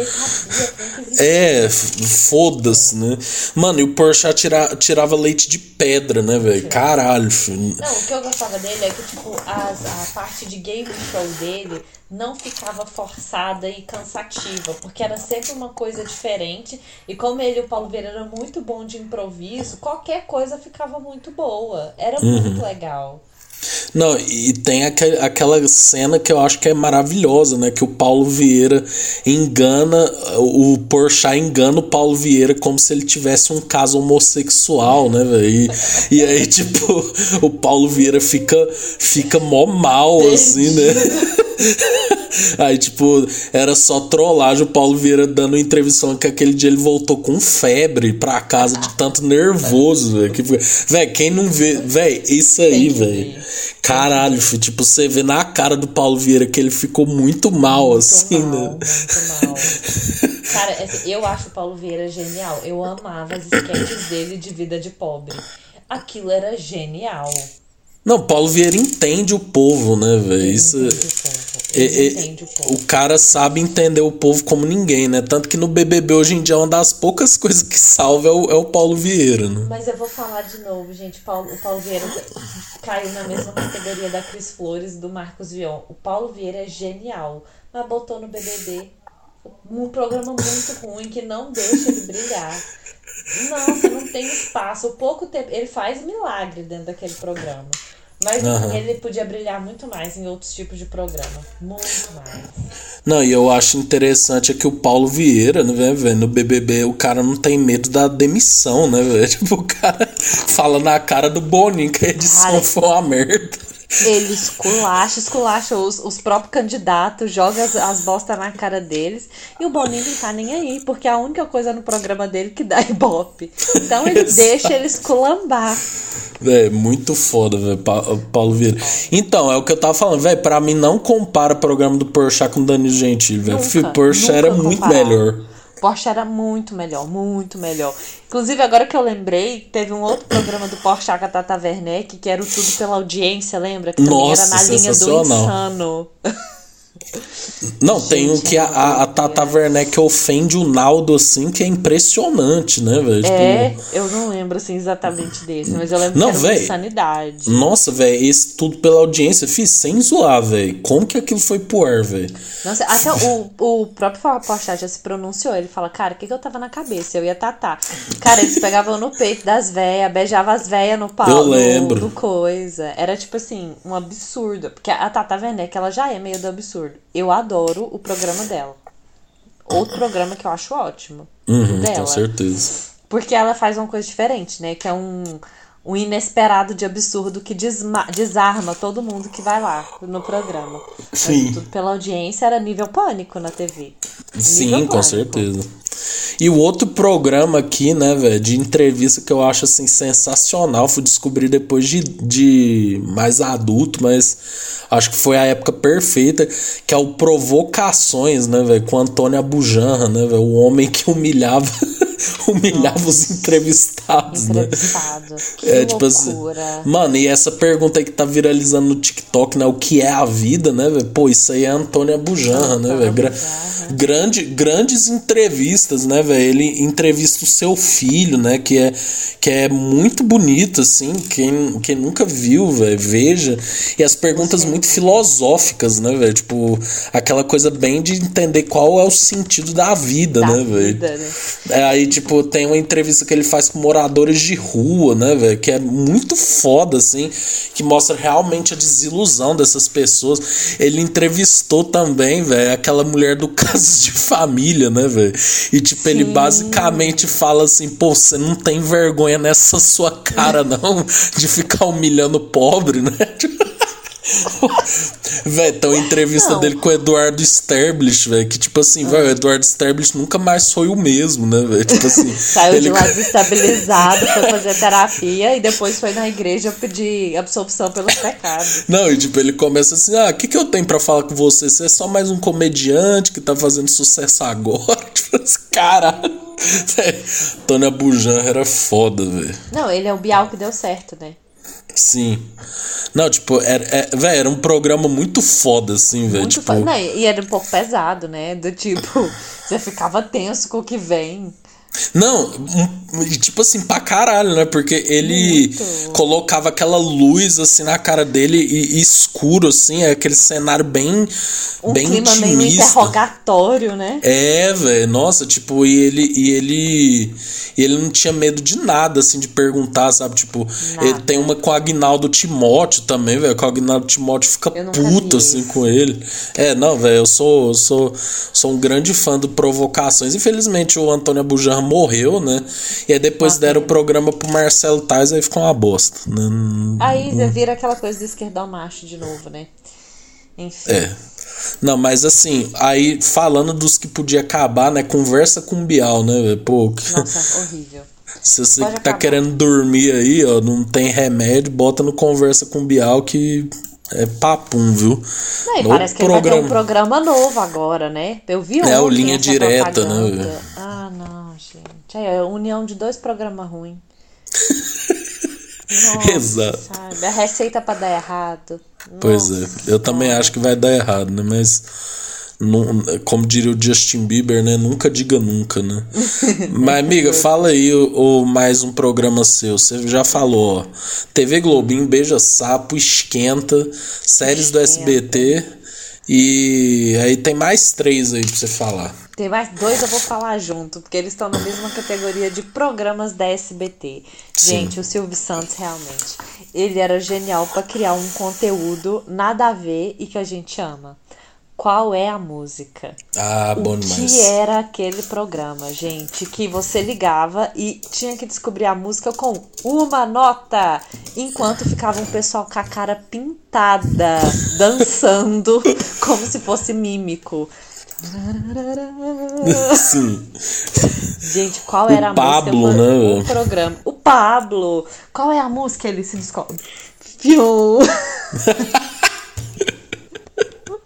É, foda-se, né? Mano, e o Porsche tira, tirava leite de pedra, né, velho? Caralho, filho. Não, o que eu gostava dele é que, tipo, as, a parte de game show dele não ficava forçada e cansativa, porque era sempre uma coisa diferente. E como ele e o Paulo Vieira eram muito bom de improviso, qualquer coisa ficava muito boa. Era uhum. muito legal. Não, e tem aquela cena que eu acho que é maravilhosa, né? Que o Paulo Vieira engana, o Porchat engana o Paulo Vieira como se ele tivesse um caso homossexual, né, velho? E, e, aí, tipo, o Paulo Vieira fica, fica mó mal, assim, né? Aí, tipo, era só trollagem o Paulo Vieira dando entrevista que aquele dia ele voltou com febre pra casa de tanto nervoso, velho. Que, velho, quem não vê. Velho, isso aí, velho. Caralho, filho, tipo, você vê na cara do Paulo Vieira que ele ficou muito mal, muito assim, mal, né? Muito mal. Cara, assim, eu acho o Paulo Vieira genial. Eu amava as sketches dele de vida de pobre. Aquilo era genial. Não, Paulo Vieira entende o povo, né, velho? Isso. É, é, o cara sabe entender o povo como ninguém, né? Tanto que no BBB hoje em dia é uma das poucas coisas que salva é o, é o Paulo Vieira, né? Mas eu vou falar de novo, gente. Paulo, o Paulo Vieira caiu na mesma categoria da Cris Flores e do Marcos Vion. O Paulo Vieira é genial, mas botou no BBB um programa muito ruim que não deixa ele brilhar. Nossa, não tem espaço. O pouco tempo. Ele faz milagre dentro daquele programa. Mas uhum. ele podia brilhar muito mais em outros tipos de programa. Muito mais. Não, e eu acho interessante é que o Paulo Vieira, né, velho, no BBB, o cara não tem medo da demissão, né, velho? Tipo, o cara fala na cara do Boninho que a edição cara, foi uma merda. Ele esculacha, esculacha os, os próprios candidatos, joga as, as bostas na cara deles. E o Boninho não tá nem aí, porque é a única coisa no programa dele que dá ibope. Então ele deixa ele esculambar. É, muito foda, velho, Paulo Vieira. Então, é o que eu tava falando, velho, pra mim não compara o programa do Porchat com o Danilo Gentili, velho. O Porchat era muito melhor. Porsche era muito melhor, muito melhor. Inclusive, agora que eu lembrei, teve um outro programa do Porsche a Tata Werneck, que era o Tudo pela Audiência, lembra? Que também Nossa, era na linha do insano. Não, Gente, tem um que a, a, a Tata Werneck ofende o Naldo assim, que é impressionante, né, velho? Tipo, é, eu não lembro assim exatamente desse, mas eu lembro não, que era insanidade. Nossa, velho, esse tudo pela audiência, fiz sem zoar, velho. Como que aquilo foi pro ar, velho? Nossa, até o, o próprio Porchat já se pronunciou, ele fala, cara, o que, que eu tava na cabeça? Eu ia tatar. Cara, eles pegavam no peito das véias, beijavam as véias no pau. Eu lembro. Do, do coisa. Era tipo assim, um absurdo. Porque a Tata Werneck, ela já é meio do absurdo. Eu adoro o programa dela. Outro programa que eu acho ótimo. Uhum, dela. Com certeza. Porque ela faz uma coisa diferente, né? Que é um, um inesperado de absurdo que desarma todo mundo que vai lá no programa. Sim. Mas tudo pela audiência era nível pânico na TV. Sim, pânico. com certeza. E o outro programa aqui, né, velho, de entrevista que eu acho assim sensacional, fui descobrir depois de, de mais adulto, mas acho que foi a época perfeita, que é o Provocações, né, velho, com Antônio Abujanra, né, velho, o homem que humilhava Humilhava os entrevistados, né? Entrevistado. Que É, tipo assim. loucura. Mano, e essa pergunta aí que tá viralizando no TikTok, né? O que é a vida, né, velho? Pô, isso aí é Antônia Bujanra, né, velho? Gra grande, grandes entrevistas, né, velho? Ele entrevista o seu filho, né? Que é, que é muito bonito, assim. Quem, quem nunca viu, velho, veja. E as perguntas muito filosóficas, né, velho? Tipo, aquela coisa bem de entender qual é o sentido da vida, Da né, velho? né? É, aí, tipo, tem uma entrevista que ele faz com moradores de rua, né, velho? Que é muito foda, assim, que mostra realmente a desilusão dessas pessoas. Ele entrevistou também, velho, aquela mulher do caso de família, né, velho? E, tipo, ele Sim. basicamente fala assim: pô, você não tem vergonha nessa sua cara, não, de ficar humilhando o pobre, né? Velho, tem uma entrevista Não. dele com o Eduardo Sterblich, velho. Que, tipo assim, velho, o Eduardo Sterblich nunca mais foi o mesmo, né, velho? Tipo assim. Saiu ele... de lá desestabilizado, foi fazer terapia e depois foi na igreja pedir absolvição pelos pecados. Não, e tipo, ele começa assim: ah, o que, que eu tenho pra falar com você? Você é só mais um comediante que tá fazendo sucesso agora? Tipo assim, caralho. Véi, Tônia Bujan era foda, velho. Não, ele é o Bial que deu certo, né? Sim. Não, tipo, era, é, véi, era um programa muito foda, assim, velho. Tipo, fa- Não, e era um pouco pesado, né? Do tipo, você ficava tenso com o que vem. Não, tipo assim, pra caralho, né? Porque ele Muito. colocava aquela luz assim na cara dele e, e escuro, assim, é aquele cenário bem, Um bem clima meio intimista. interrogatório, né? É, velho, nossa, tipo, e ele, e ele e ele não tinha medo de nada, assim, de perguntar, sabe? Tipo, Nada. ele tem uma com o Agnaldo Timóteo também, velho, que o Agnaldo Timóteo fica puto, assim, com ele. É, não, velho, eu sou, eu sou, sou um grande fã do Provocações. Infelizmente, o Antônio Abujan morreu, né? E aí depois Ah, deram o programa pro Marcelo Tais, aí ficou uma bosta, né? Aí vira aquela coisa do esquerdão macho de novo, né? Enfim. É. Não, mas assim, aí falando dos que podia acabar, né? Conversa com o Bial, né? Pô, Nossa, horrível. se você Pode tá acabar. querendo dormir aí, ó, não tem remédio, bota no Conversa com o Bial que é papum, viu? Não, e parece que ele vai ter um programa novo agora, né? Eu vi É, o Linha Direta, né? Ah, não, gente. É a união de dois programas ruins. Exato. Sabe? A receita pra dar errado. Pois Nossa é, eu também acho que vai dar errado, né? Mas, não, como diria o Justin Bieber, né? Nunca diga nunca, né? Mas, amiga, fala aí o, o mais um programa seu. Você já falou, ó. TV Globinho, Beija Sapo, Esquenta, séries do Esquenta. SBT. E aí tem mais três aí pra você falar. Tem mais dois eu vou falar junto, porque eles estão na mesma categoria de programas da SBT. Sim. Gente, o Silvio Santos realmente, ele era genial pra criar um conteúdo nada a ver e que a gente ama. Qual é a música? Ah, bom o demais. que era aquele programa, gente? Que você ligava e tinha que descobrir a música com uma nota, enquanto ficava um pessoal com a cara pintada, dançando, como se fosse mímico. Sim. Gente, qual era a Pablo, música? né, O programa. O Pablo. Qual é a música? Ele se descobre. Fiu.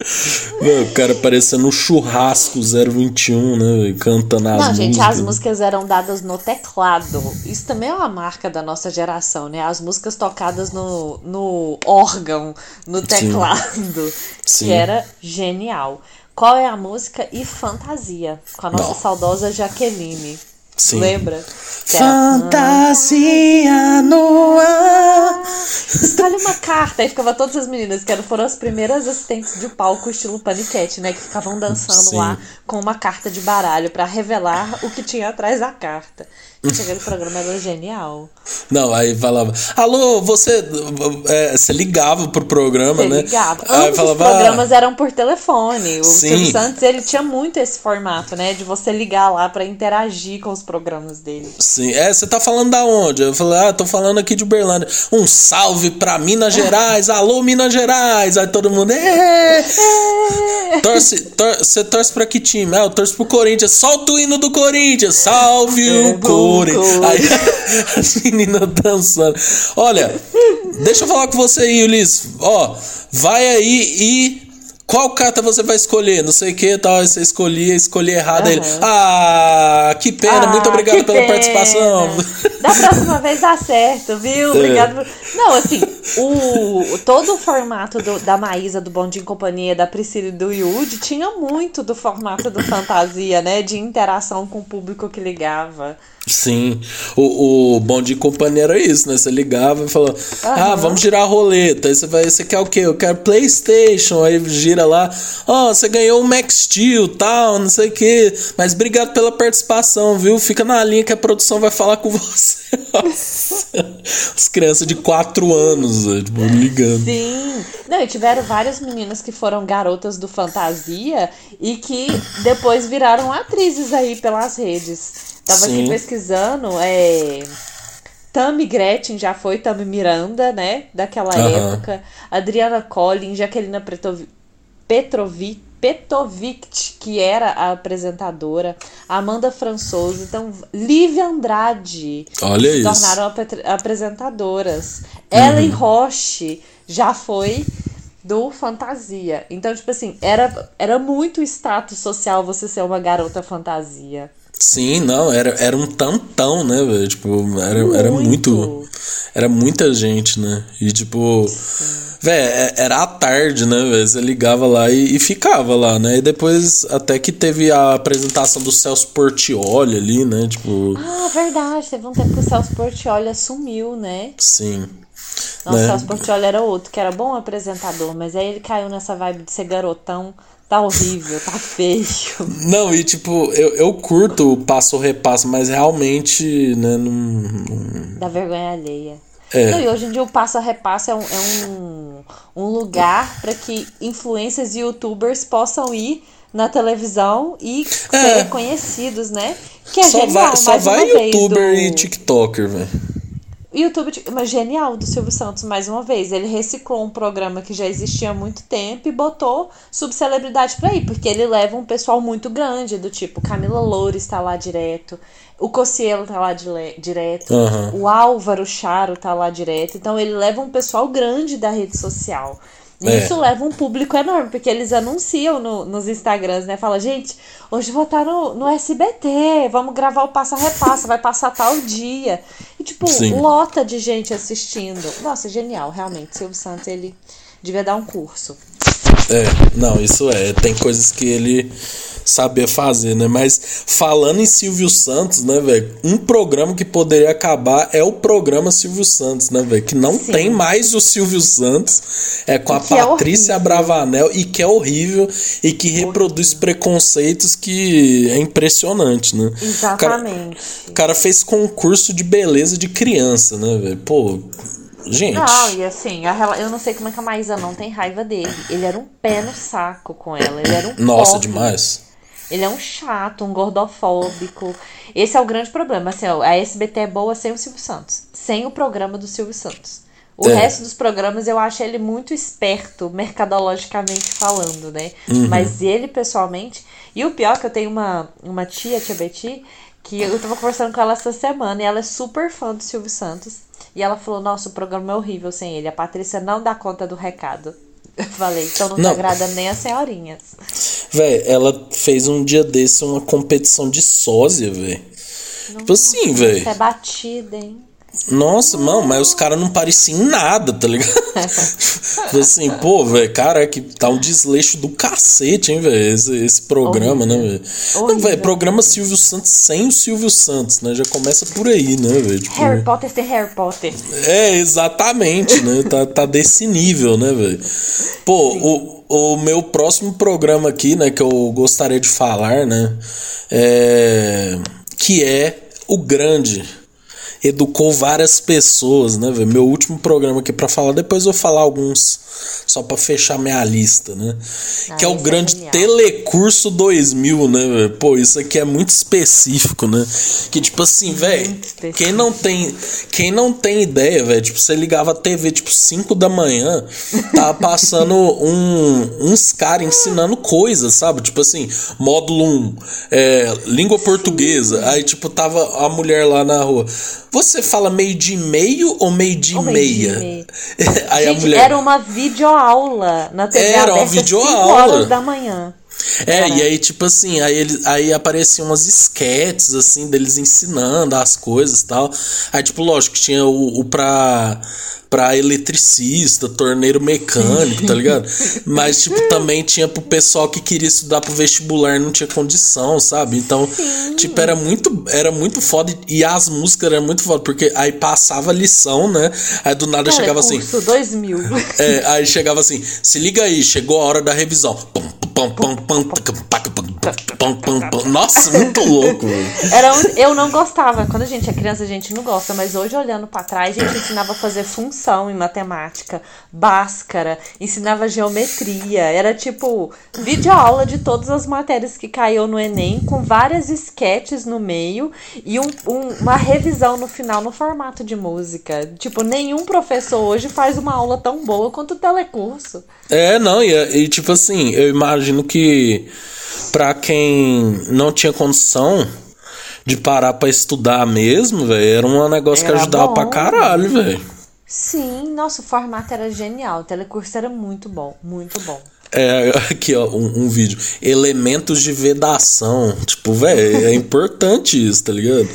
O cara parecendo um churrasco 021, né? Cantando as Não, músicas. gente, as músicas eram dadas no teclado. Isso também é uma marca da nossa geração, né? As músicas tocadas no, no órgão, no teclado. Sim. Que era genial. Qual é a música? E Fantasia, com a nossa Não. saudosa Jaqueline. Sim. Lembra? Fantasia no ar. Escolhe uma carta. Aí ficava todas as meninas, que foram as primeiras assistentes de palco, estilo paniquete, né? Que ficavam dançando Sim. lá com uma carta de baralho pra revelar o que tinha atrás da carta. Aquele programa era genial. Não, aí falava, alô, você. é, você ligava pro programa, Você né? ligava. Aí Ambos falava, os programas eram por telefone. O Sim. Silvio Santos, ele tinha muito esse formato, né? De você ligar lá pra interagir com os programas dele. Sim, é, você tá falando da onde? Eu falei, ah, tô falando aqui de Uberlândia. Um salve pra Minas Gerais, alô Minas Gerais. Aí todo mundo, "É!" torce, tor- você torce pra que time? Ah, eu torço pro Corinthians. Solta o hino do Corinthians, salve o Corinthians. Gol. Aí as meninas dançando. Olha, deixa eu falar com você aí, Ulisses. Ó, vai aí e qual carta você vai escolher? Não sei o que, tal. Você escolhia, escolhi errado. Uhum. Ele, ah, que pena, ah, muito obrigado pela pena. participação. Da próxima vez dá certo, viu? É. Obrigado. É. Não, assim, o, todo o formato do, da Maísa, do em Companhia, da Priscila e do Yudi tinha muito do formato do Fantasia, né? De interação com o público que ligava. Sim, o, o de Companhia era isso, né? Você ligava e falava, ah, vamos girar a roleta. Aí você vai, você quer o quê? Eu quero Playstation. Aí gira lá, ó, oh, você ganhou um Max Steel, tal, não sei o quê. Mas obrigado pela participação, viu? Fica na linha que a produção vai falar com você. As crianças de 4 anos, né? tipo, ligando. Sim. Não, e tiveram várias meninas que foram garotas do Fantasia e que depois viraram atrizes aí pelas redes. Tava Sim. aqui pesquisando, é. Tami Gretchen já foi Tami Miranda, né? Daquela uhum. época. Adriana Collin, Jaquelina Petrovic, Petrovic, que era a apresentadora. Amanda Françoso. Então, Lívia Andrade. Olha se tornaram ap apresentadoras. Uhum. Ellen Roche já foi do fantasia. Então, tipo assim, era, era muito status social você ser uma garota fantasia. Sim, não, era, era um tantão, né, velho? Tipo, era muito. era muito. Era muita gente, né? E tipo. Velho, é, era à tarde, né, velho? Você ligava lá e, e, ficava lá, né? E depois até que teve a apresentação do Celso Portioli ali, né? Tipo. Ah, verdade. Teve um tempo que o Celso Portioli assumiu, né? Sim. Nossa, né? o Celso Portioli era outro, que era bom apresentador, mas aí ele caiu nessa vibe de ser garotão. Tá horrível, tá feio. Não, e tipo, eu, eu curto o passo repasso, mas realmente, né, não. não... Dá vergonha alheia. É. Não, e hoje em dia o passo a repasso é um, é um, um lugar para que influencers e youtubers possam ir na televisão e é. serem conhecidos, né? Que é só genial, vai, só vai youtuber do... e tiktoker, velho. YouTube, mas genial do Silvio Santos, mais uma vez. Ele reciclou um programa que já existia há muito tempo e botou subcelebridade pra ir, porque ele leva um pessoal muito grande, do tipo Camila Loures tá lá direto, o Cocielo tá lá direto, uhum. o Álvaro Charo tá lá direto. Então ele leva um pessoal grande da rede social. É. Isso leva um público enorme, porque eles anunciam no, nos Instagrams, né? Fala, gente, hoje vou estar no, no SBT, vamos gravar o Passa Repassa, vai passar tal dia. E, tipo, Sim. lota de gente assistindo. Nossa, genial, realmente. Silvio Santos, ele devia dar um curso. É, não, isso é. Tem coisas que ele saber fazer, né? Mas falando em Silvio Santos, né, velho? Um programa que poderia acabar é o programa Silvio Santos, né, velho? Que não Sim. tem mais o Silvio Santos, é com a é Patrícia é Bravanel e que é horrível e que reproduz preconceitos que é impressionante, né? Exatamente. O cara, o cara fez concurso de beleza de criança, né, velho? Pô, Gente. Não, e assim, a, eu não sei como é que a Maísa não tem raiva dele. Ele era um pé no saco com ela. Ele era um Nossa, pobre. demais. Ele é um chato, um gordofóbico. Esse é o grande problema. Assim, a SBT é boa sem o Silvio Santos. Sem o programa do Silvio Santos. O é. resto dos programas eu acho ele muito esperto, mercadologicamente falando, né? Uhum. Mas ele, pessoalmente. E o pior é que eu tenho uma, uma tia, tia Betty, que eu tava conversando com ela essa semana e ela é super fã do Silvio Santos. E ela falou: Nossa, o programa é horrível sem ele. A Patrícia não dá conta do recado. Eu falei, então não, não. te agrada nem as senhorinhas. Véi, ela fez um dia desse uma competição de sósia, velho. Tipo assim, velho. É batida, hein? Nossa, mano, mas os caras não pareciam em nada, tá ligado? Assim, pô, velho, cara, que tá um desleixo do cacete, hein, velho, esse, esse programa, né, Horrível. né, velho? Não, velho, programa Silvio Santos sem o Silvio Santos, né? Já começa por aí, né, velho? Tipo, Harry Potter sem Harry Potter. É, exatamente, né? Tá, tá desse nível, né, velho? Pô, o o meu próximo programa aqui, né, que eu gostaria de falar, né, é que é o grande educou várias pessoas, né, velho? Meu último programa aqui para falar, depois eu vou falar alguns só para fechar minha lista, né? Ah, que é o grande é Telecurso 2000, né, velho? Pô, isso aqui é muito específico, né? Que tipo assim, velho, quem não tem, quem não tem ideia, velho, tipo, você ligava a TV tipo 5 da manhã, tava passando um, uns caras ensinando coisas, sabe? Tipo assim, módulo 1, é, língua portuguesa. Aí tipo tava a mulher lá na rua Você fala meio de meio ou meio de Ou meia? meio Aí a Gente, mulher. era uma videoaula na TV Era uma videoaula. horas da manhã. É, e aí, tipo assim, aí, ele, aí apareciam umas esquetes, assim, deles ensinando as coisas e tal. Aí, tipo, lógico, tinha o, o pra, pra eletricista, torneiro mecânico, tá ligado? Mas, tipo, também tinha pro pessoal que queria estudar pro vestibular e não tinha condição, sabe? Então, tipo, era muito, era muito foda. E as músicas eram muito foda, porque aí passava lição, né? Aí do nada chegava assim. Curso 2000. É, aí chegava assim, se liga aí, chegou a hora da revisão. Pum. Nossa, muito louco. Era um- eu não gostava. Quando a gente é criança, a gente não gosta. Mas hoje, olhando pra trás, a gente ensinava a fazer função em matemática, báscara, ensinava geometria. Era tipo videoaula de todas as matérias que caiu no Enem, com várias esquetes no meio e um- um- uma revisão no final no formato de música. Tipo, nenhum professor hoje faz uma aula tão boa quanto o telecurso. É, não, e, e tipo assim, eu imagino que pra quem não tinha condição de parar pra estudar mesmo, velho, era um negócio que Era ajudava bom. pra caralho, velho. Sim, nosso formato era genial. O telecurso era muito bom, muito bom. É, aqui, ó, um, um vídeo. Elementos de vedação. Tipo, velho, é importante isso, tá ligado?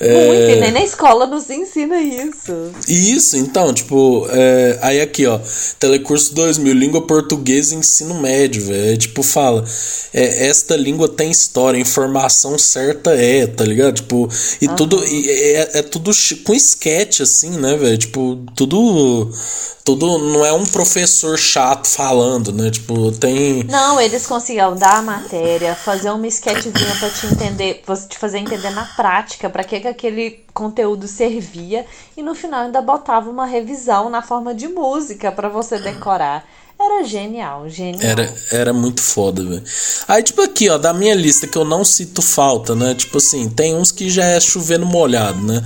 É, Muito, nem na escola nos ensina isso. Isso, então, tipo, é, aí aqui, ó, Telecurso 2000, língua portuguesa e ensino médio, velho. Tipo, fala, é, esta língua tem história, informação certa é, tá ligado? Tipo, e tudo, e é, é tudo chi- com esquete, assim, né, velho? Tipo, tudo, tudo, não é um professor chato falando, né? Tipo, tem... Não, eles conseguiam dar a matéria, fazer uma sketchzinha pra te entender, te fazer entender na prática pra que, que aquele conteúdo servia e no final ainda botava uma revisão na forma de música pra você decorar. Era genial, genial. Era, era muito foda, velho. Aí, tipo, aqui, ó, da minha lista que eu não cito falta, né? Tipo assim, tem uns que já é chovendo molhado, né?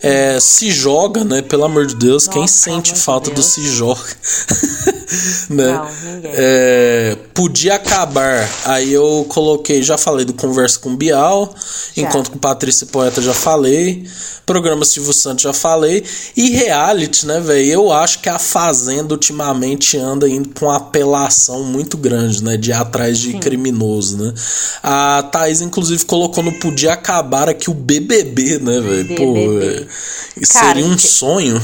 É, se joga, né? Pelo amor de Deus, quem Nossa, sente amor de falta do Deus. se joga? né? Não, ninguém. É, podia acabar. Aí eu coloquei, já falei do Conversa com Bial, Já. Encontro com Patrícia Poeta já falei, Programa Silvio Santos já falei, e reality, né, velho? Eu acho que a Fazenda ultimamente anda indo com uma apelação muito grande, né, de ir atrás de criminoso, né? A Thaís, inclusive, colocou no Podia Acabar aqui o BBB, né, velho? Pô, é, Cara, seria um sonho.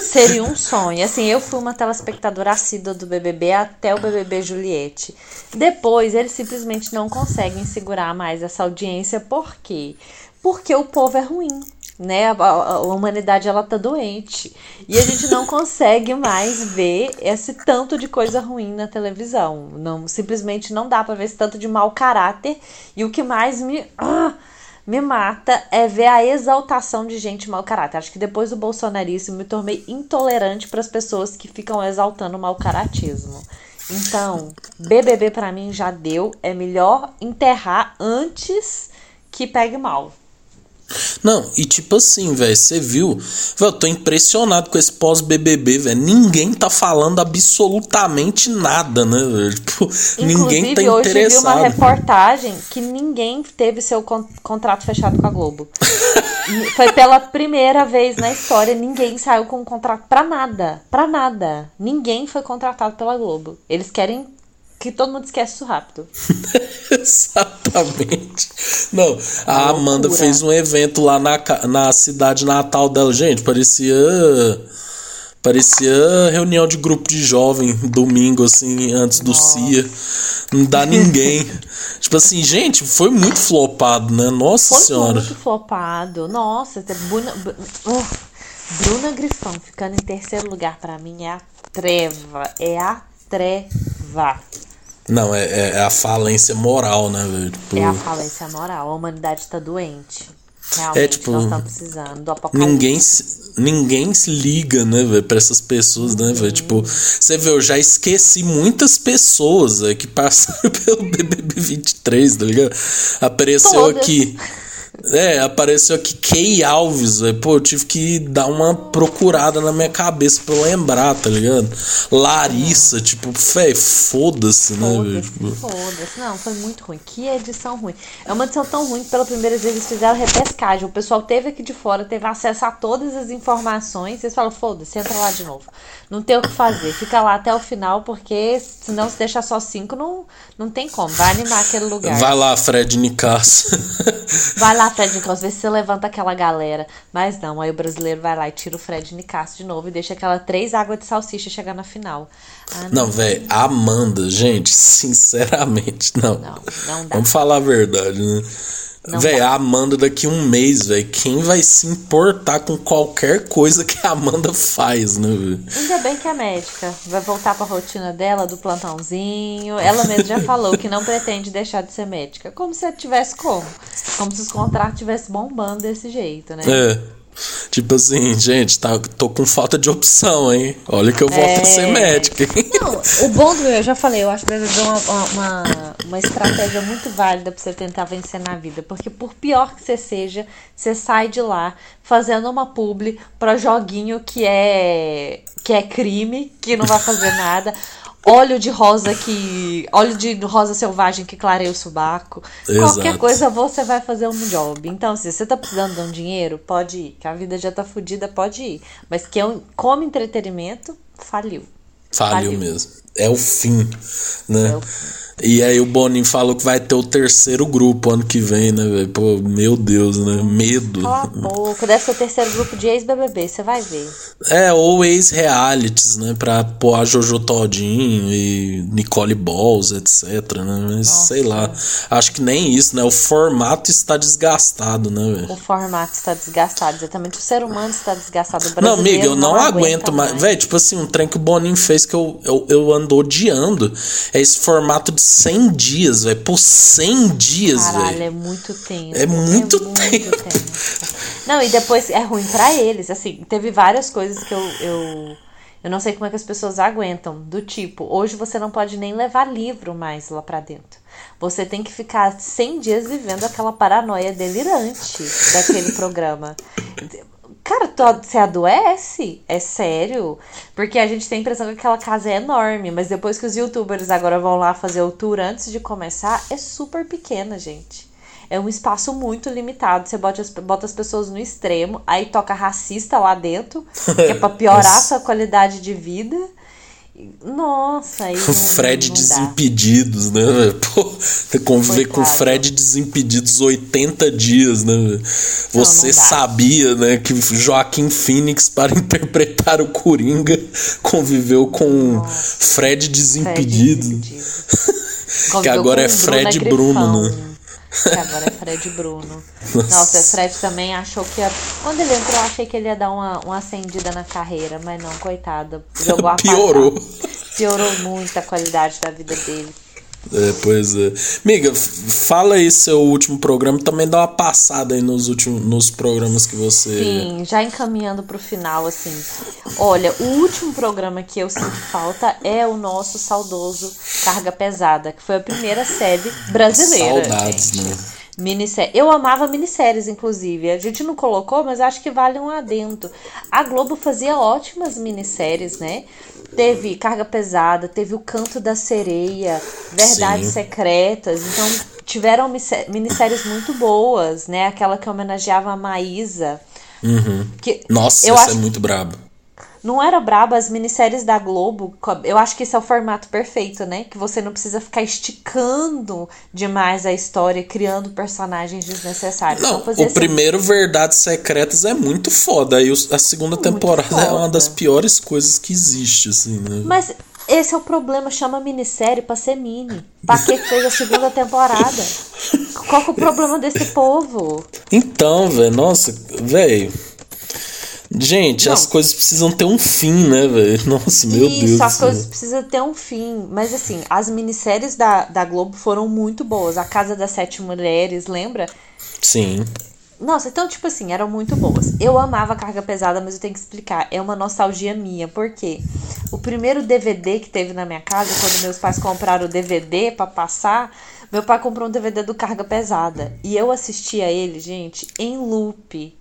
Seria um sonho. Assim, eu fui uma telespectadora assídua do BBB até o BBB Juliette. Depois, eles simplesmente não conseguem segurar mais essa audiência. Por quê? Porque o povo é ruim. Né? A, a- humanidade ela tá doente. E a gente não consegue mais ver esse tanto de coisa ruim na televisão. Não, simplesmente não dá pra ver esse tanto de mau caráter. E o que mais me. ah, me mata é ver a exaltação de gente mau caráter. Acho que depois do bolsonarismo me tornei intolerante para as pessoas que ficam exaltando o mau caratismo. Então, BBB pra mim já deu. É melhor enterrar antes que pegue mal. Não, e tipo assim, velho, você viu? Véi, eu tô impressionado com esse pós-BBB, velho. Ninguém tá falando absolutamente nada, né, velho? Tipo, ninguém tá Inclusive, hoje vi uma interessado. reportagem que ninguém teve seu con- contrato fechado com a Globo. Foi pela primeira vez na história, ninguém saiu com um contrato pra nada. Pra nada. Ninguém foi contratado pela Globo. Eles querem que todo mundo esquece isso rápido. Exatamente. Não, a loucura. Amanda fez um evento lá na, na cidade natal dela. Gente, parecia. Parecia reunião de grupo de jovem, domingo, assim, antes do CIA. Não dá ninguém. tipo assim, gente, foi muito flopado, né? Nossa Foi senhora. muito flopado. Nossa, até Bruna, uh, Bruna Grifão ficando em terceiro lugar pra mim é a treva. É a treva. Não, é, é- é a falência moral, né, velho? Tipo, É a falência moral. A humanidade tá doente. Realmente, É, tipo, nós estamos precisando do apocalipse. Ninguém se, ninguém se liga, né, velho, pra essas pessoas, né, velho? Tipo, você vê, eu já esqueci muitas pessoas véio, que passaram pelo BBB 23, tá ligado? Apareceu Todas. aqui. É, apareceu aqui Kay Alves, velho. Pô, eu tive que dar uma procurada na minha cabeça pra eu lembrar, tá ligado? Larissa, tipo, velho, foda-se, né, velho? Foda-se, foda-se. Não, foi muito ruim. Que edição ruim. É uma edição tão ruim que pela primeira vez eles fizeram repescagem. O pessoal teve aqui de fora, teve acesso a todas as informações. Eles falam, foda-se, entra lá de novo. Não tem o que fazer. Fica lá até o final, porque senão se deixar só cinco, não, não tem como. Vai animar aquele lugar. Vai lá, Fred Nicasso. Vai lá, Fred vê se você levanta aquela galera. Mas não, aí o brasileiro vai lá e tira o Fred Nicasso de novo e deixa aquela três águas de salsicha chegar na final. Ah, não, não velho, Amanda, gente, sinceramente, não. Não, não dá. Vamos falar a verdade, né? Véi, a Amanda daqui um mês, velho. Quem vai se importar com qualquer coisa que a Amanda faz, né, velho? Ainda bem que a médica vai voltar pra rotina dela, do plantãozinho. Ela mesma já falou que não pretende deixar de ser médica. Como se ela tivesse como. Como se os contratos estivessem bombando desse jeito, né? É. Tipo assim, gente, tá, tô com falta de opção, hein? Olha que eu volto é... a ser médica. Não, o bom do eu já falei, eu acho que é uma, uma, uma estratégia muito válida pra você tentar vencer na vida. Porque por pior que você seja, você sai de lá fazendo uma publi pra joguinho que é, que é crime, que não vai fazer nada óleo de rosa que. óleo de rosa selvagem que clareia o subaco. Exato. Qualquer coisa você vai fazer um job. Então, se você tá precisando de um dinheiro, pode ir. Que a vida já tá fodida, pode ir. Mas que é um, como entretenimento, faliu. Faliu, faliu. mesmo. É o fim, né? É o fim. E aí o Boninho falou que vai ter o terceiro grupo ano que vem, né, velho? Pô, meu Deus, né? Medo. Cala a boca. Deve ser o terceiro grupo de ex-BBB, você vai ver. É, ou ex-realities, né? Pra pôr a Jojo Todinho e Nicole Balls, etc, né? Mas Nossa. sei lá. Acho que nem isso, né? O formato está desgastado, né, velho? O formato está desgastado, exatamente. O ser humano está desgastado. O não, amiga, eu não, não aguento mais. Velho, tipo assim, um trem que o Boninho fez que eu, eu, eu ando odiando é esse formato de 100 dias, velho. Por 100 dias, velho. Caralho, é muito tempo. É muito, é muito tempo. tempo. Não, e depois é ruim para eles. Assim, teve várias coisas que eu, eu. Eu não sei como é que as pessoas aguentam. Do tipo, hoje você não pode nem levar livro mais lá pra dentro. Você tem que ficar 100 dias vivendo aquela paranoia delirante daquele programa. Cara, tu, você adoece? É sério? Porque a gente tem a impressão que aquela casa é enorme, mas depois que os youtubers agora vão lá fazer o tour antes de começar, é super pequena, gente. É um espaço muito limitado. Você bota as, bota as pessoas no extremo, aí toca racista lá dentro, que é pra piorar a sua qualidade de vida. Nossa, aí. O Fred não Desimpedidos, né? Pô, conviver Coitado. com Fred Desimpedidos 80 dias, né? Você não, não sabia, né, que Joaquim Phoenix, para interpretar o Coringa, conviveu com Nossa. Fred Desimpedidos. Fred Desimpedido. que agora é Fred Bruno, né? Que agora é Fred Bruno. Nossa, Nossa Fred também achou que ia. Quando ele entrou, eu achei que ele ia dar uma, uma acendida na carreira, mas não, coitado. Jogou a Piorou. Piorou muito a qualidade da vida dele. É, pois é. Miga, fala aí seu último programa também dá uma passada aí nos últimos nos programas que você. Sim, já encaminhando pro final, assim. Olha, o último programa que eu sinto falta é o nosso saudoso Carga Pesada, que foi a primeira série brasileira. Saudades, gente. né? Minissérie. Eu amava minisséries, inclusive. A gente não colocou, mas acho que vale um adendo. A Globo fazia ótimas minisséries, né? Teve Carga Pesada, teve O Canto da Sereia, Verdades Sim. Secretas. Então, tiveram minisséries muito boas, né? Aquela que homenageava a Maísa. Uhum. Que Nossa, eu essa é acho... é muito brabo. Não era braba as minisséries da Globo. Eu acho que esse é o formato perfeito, né? Que você não precisa ficar esticando demais a história, criando personagens desnecessários. Não, o assim. primeiro Verdades Secretas é muito foda. E a segunda muito temporada foda. é uma das piores coisas que existe, assim, né? Mas esse é o problema, chama minissérie pra ser mini. Pra que fez a segunda temporada? Qual que é o problema desse povo? Então, velho, nossa, velho. Gente, não. as coisas precisam ter um fim, né, velho? Nossa, meu Isso, Deus. Isso, as coisas precisam ter um fim. Mas assim, as minisséries da, da Globo foram muito boas. A Casa das Sete Mulheres, lembra? Sim. Nossa, então, tipo assim, eram muito boas. Eu amava Carga Pesada, mas eu tenho que explicar. É uma nostalgia minha, porque o primeiro DVD que teve na minha casa, quando meus pais compraram o DVD para passar, Meu pai comprou um DVD do Carga Pesada. E eu assistia ele, gente, em loop.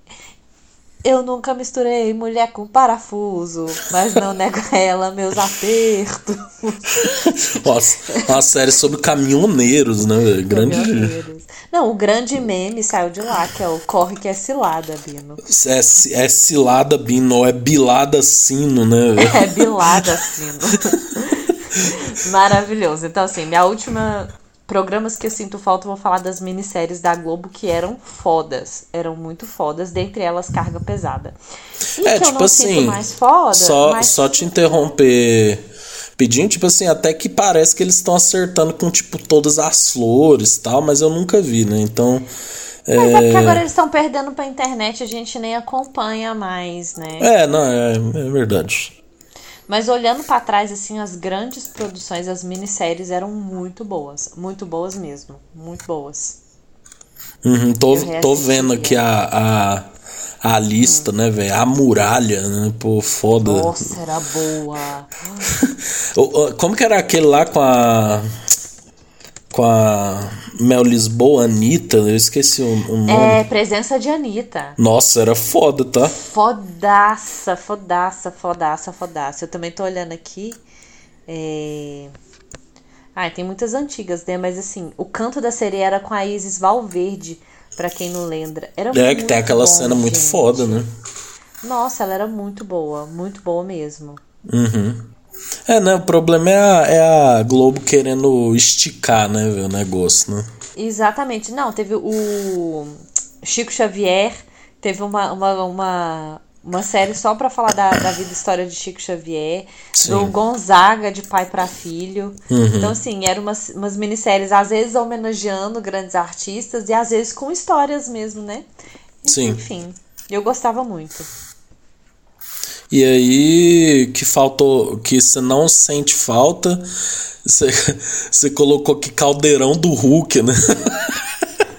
Eu nunca misturei mulher com parafuso, mas não nego a ela meus apertos. Uma série sobre caminhoneiros, né? Grande. Caminhoneiros. Não, o grande meme saiu de lá, que é o Corre que é cilada, Bino. É, é cilada, Bino, é bilada sino, né? É bilada sino. Maravilhoso. Então, assim, minha última programas que eu sinto falta, vou falar das minisséries da Globo que eram fodas. Eram muito fodas, dentre elas Carga Pesada. E é, tipo assim, foda, só, mas... só te interromper pedindo, tipo assim, até que parece que eles estão acertando com, tipo, todas as flores e tal, mas eu nunca vi, né? Então. Mas é, é porque agora eles estão perdendo pra internet, a gente nem acompanha mais, né? É, não, é, é verdade. Mas olhando para trás, assim, as grandes produções, as minisséries eram muito boas. Muito boas mesmo. Muito boas. Uhum, tô, tô vendo aqui a, a, a lista, hum. né, velho? A muralha, né? Pô, foda. Nossa, era boa. Como que era aquele lá com a com a Mel Lisboa, Anitta, eu esqueci o, o nome. É, presença de Anitta. Nossa, era foda, tá? Fodaça, fodaça, fodaça, fodaça. Eu também tô olhando aqui. É... Ah, tem muitas antigas, né? Mas assim, o canto da sereia era com a Isis Valverde, para quem não lembra. Era é, que tem aquela bom, cena muito gente. foda, né? Nossa, ela era muito boa, muito boa mesmo. Uhum. É, né? O problema é a, é a Globo querendo esticar, né, o negócio, né? Exatamente. Não, teve o Chico Xavier, teve uma, uma, uma, uma série só para falar da, da vida e história de Chico Xavier, Sim. do Gonzaga de pai para filho. Uhum. Então, assim, eram umas, umas minisséries, às vezes homenageando grandes artistas e às vezes com histórias mesmo, né? Sim. Enfim, eu gostava muito. E aí que faltou, que você não sente falta, você, você colocou que caldeirão do Hulk, né?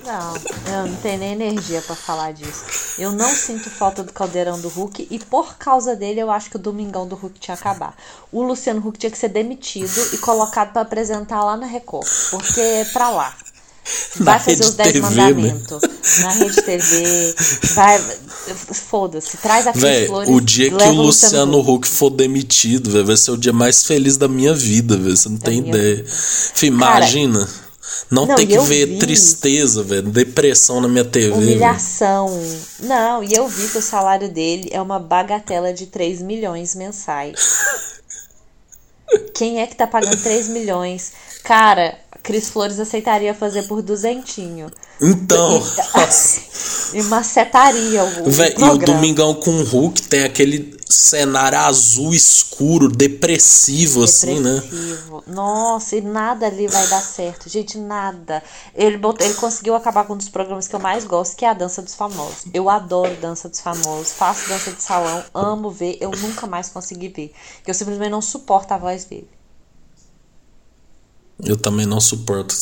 Não, eu não tenho nem energia para falar disso. Eu não sinto falta do caldeirão do Hulk e por causa dele eu acho que o Domingão do Hulk tinha que acabar. O Luciano Huck tinha que ser demitido e colocado para apresentar lá na Record, porque é pra lá. Vai fazer os 10 né? mandamentos. Né? Na rede TV. Vai. Foda-se. Traz a Cris Flores. O dia que o Luciano Huck for demitido, véio, vai ser o dia mais feliz da minha vida, véio, você não da tem ideia. Fim, imagina. Não, não tem que ver vi. tristeza, velho, depressão na minha TV. Humilhação. Véio. Não, e eu vi que o salário dele é uma bagatela de 3 milhões mensais. Quem é que tá pagando 3 milhões? Cara, Cris Flores aceitaria fazer por duzentinho. Então, e, e macetaria o, Véi, E o Domingão com o Hulk tem aquele cenário azul escuro, depressivo, depressivo. assim, né? Nossa, e nada ali vai dar certo. Gente, nada. Ele, botou, ele conseguiu acabar com um dos programas que eu mais gosto, que é a Dança dos Famosos. Eu adoro Dança dos Famosos, faço dança de salão, amo ver, eu nunca mais consegui ver. Eu simplesmente não suporto a voz dele. Eu também não suporto.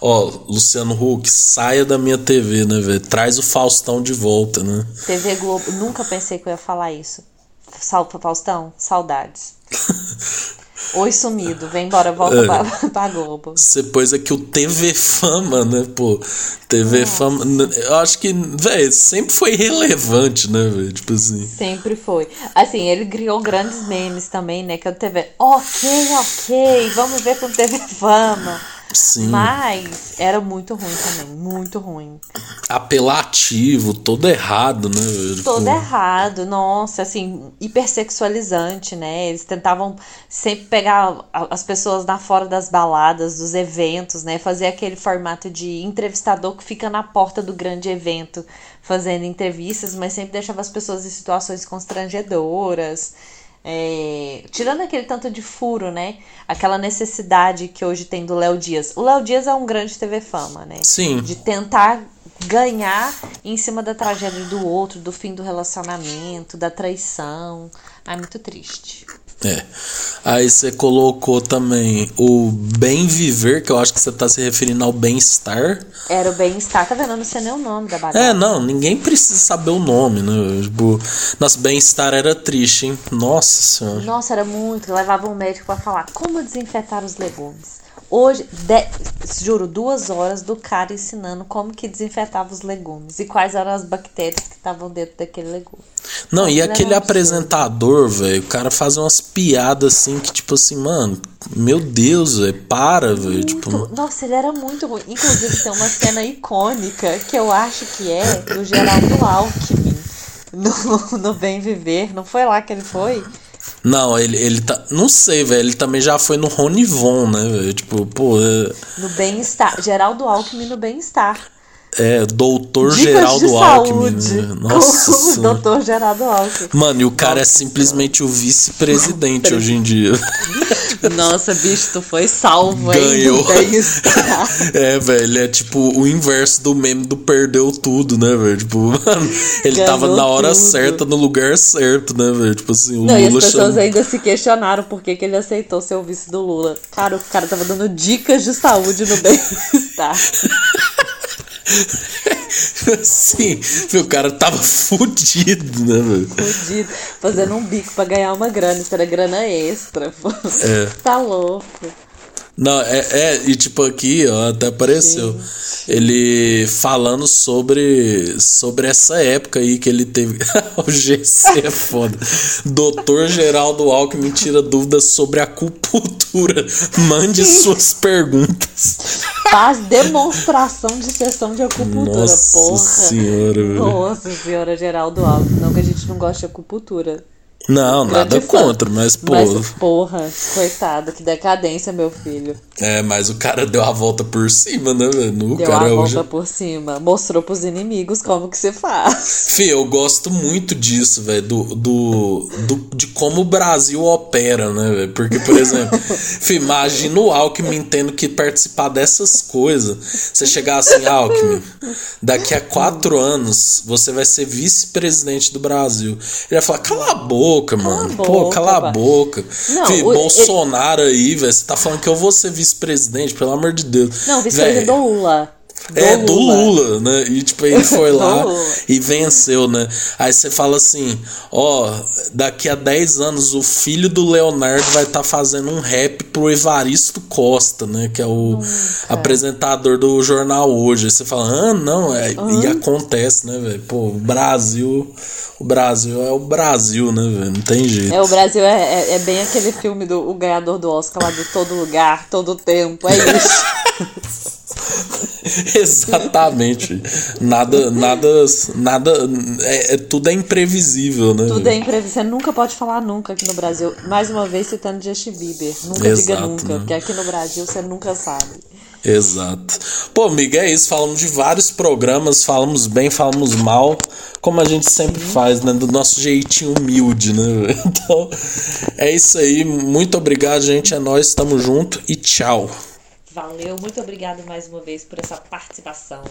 Ó, Luciano Huck, saia da minha TV, né, velho? Traz o Faustão de volta, né? TV Globo, nunca pensei que eu ia falar isso. Salve Faustão, saudades. Oi, sumido, vem embora, volta é. pra, pra Globo. Você pôs aqui o TV Fama, né, pô? TV Nossa. Fama. Eu acho que, velho, sempre foi relevante, né, velho? Tipo assim. Sempre foi. Assim, ele criou grandes memes também, né? Que é o TV. Ok, ok, vamos ver com TV Fama. Sim. Mas era muito ruim também, muito ruim. Apelativo, todo errado, né? Todo tipo... errado, nossa, assim, hipersexualizante, né? Eles tentavam sempre pegar as pessoas na fora das baladas, dos eventos, né? Fazer aquele formato de entrevistador que fica na porta do grande evento fazendo entrevistas, mas sempre deixava as pessoas em situações constrangedoras. É, tirando aquele tanto de furo, né? Aquela necessidade que hoje tem do Léo Dias. O Léo Dias é um grande TV fama, né? Sim. De tentar ganhar em cima da tragédia do outro, do fim do relacionamento, da traição. é muito triste. É. Aí você colocou também o bem viver, que eu acho que você tá se referindo ao bem-estar. Era o bem-estar, tá vendo? Eu não sei nem o nome da bagaça. É, não, ninguém precisa saber o nome, né? Tipo, nosso bem-estar era triste, hein? Nossa senhora. Nossa, era muito. Levava um médico para falar como desinfetar os legumes. Hoje, de, juro, duas horas do cara ensinando como que desinfetava os legumes e quais eram as bactérias que estavam dentro daquele legume. Não, e aquele apresentador, velho, o cara faz umas piadas assim que, tipo assim, mano, meu Deus, velho, para, velho. Tipo... Nossa, ele era muito ruim. Inclusive, tem uma cena icônica que eu acho que é do Geraldo Alckmin no, no Bem Viver. Não foi lá que ele foi? Não, ele, ele tá. Não sei, velho. Ele também já foi no Ronivon, né, velho? Tipo, pô. É... No bem-estar. Geraldo Alckmin no bem-estar. É, doutor Dicas Geraldo Alckmin. Né? Nossa. doutor Geraldo Alckmin. Mano, e o cara Nossa, é simplesmente o vice-presidente hoje em dia. Nossa, bicho, tu foi salvo Ganhou. é, velho, é tipo o inverso do meme do perdeu tudo, né, velho? Tipo, mano, ele Ganhou tava na hora tudo. certa, no lugar certo, né, velho? Tipo assim, o Não, Lula e as pessoas ainda se questionaram por que, que ele aceitou ser o vice do Lula. Cara, o cara tava dando dicas de saúde no bem-estar. Sim, o cara tava fudido, né, velho? Fudido, fazendo um bico pra ganhar uma grana, isso era grana extra, pô. É. Tá louco. Não, é, é, e tipo aqui, ó, até apareceu. Sim, sim. Ele falando sobre sobre essa época aí que ele teve. o GC é foda. Doutor Geraldo Alckmin tira dúvidas sobre acupuntura. Mande suas perguntas. Faz demonstração de sessão de acupuntura, Nossa porra. Senhora, Nossa senhora, Geraldo Alckmin. Não que a gente não goste de acupuntura. Não, nada contra, mas pô. Mas, porra, coitado, que decadência, meu filho. É, mas o cara deu a volta por cima, né, velho? Deu cara a volta por cima. Mostrou pros inimigos como que se faz. Fih, eu gosto muito disso, velho. Do, do, do, de como o Brasil opera, né, velho? Porque, por exemplo, Fih, imagina o Alckmin tendo que participar dessas coisas. Você chegar assim, Alckmin, daqui a quatro anos você vai ser vice-presidente do Brasil. Ele vai falar, cala a boca boca, mano. Cala Pô, boca, cala a boca. Não, Fih, o, Bolsonaro ele... aí, velho. Você tá falando que eu vou ser vice-presidente, pelo amor de Deus. Não, vice-presidente do Lula. Do é, do Lula. né? E tipo, ele foi lá e venceu, né? Aí você fala assim: ó, daqui a 10 anos o filho do Leonardo vai estar tá fazendo um rap pro Evaristo Costa, né? Que é o apresentador do jornal hoje. Aí você fala: ah, não, é, e acontece, né, velho? Pô, o Brasil. O Brasil é o Brasil, né, velho? Não tem jeito. É, o Brasil é, é, é, bem aquele filme do o ganhador do Oscar lá de todo lugar, todo tempo. É isso. Exatamente. Nada, nada, nada. É, é, tudo é imprevisível, né? Tudo é imprevisível. Você nunca pode falar nunca aqui no Brasil. Mais uma vez citando Justin Bieber. Nunca Exato, diga nunca, né? porque aqui no Brasil você nunca sabe. Exato. Pô, amiga, é isso. Falamos de vários programas, falamos bem, falamos mal, como a gente sempre faz, né? Do nosso jeitinho humilde, né? Então, é isso aí. Muito obrigado, gente. É nós, tamo junto e tchau. Valeu, muito obrigado mais uma vez por essa participação.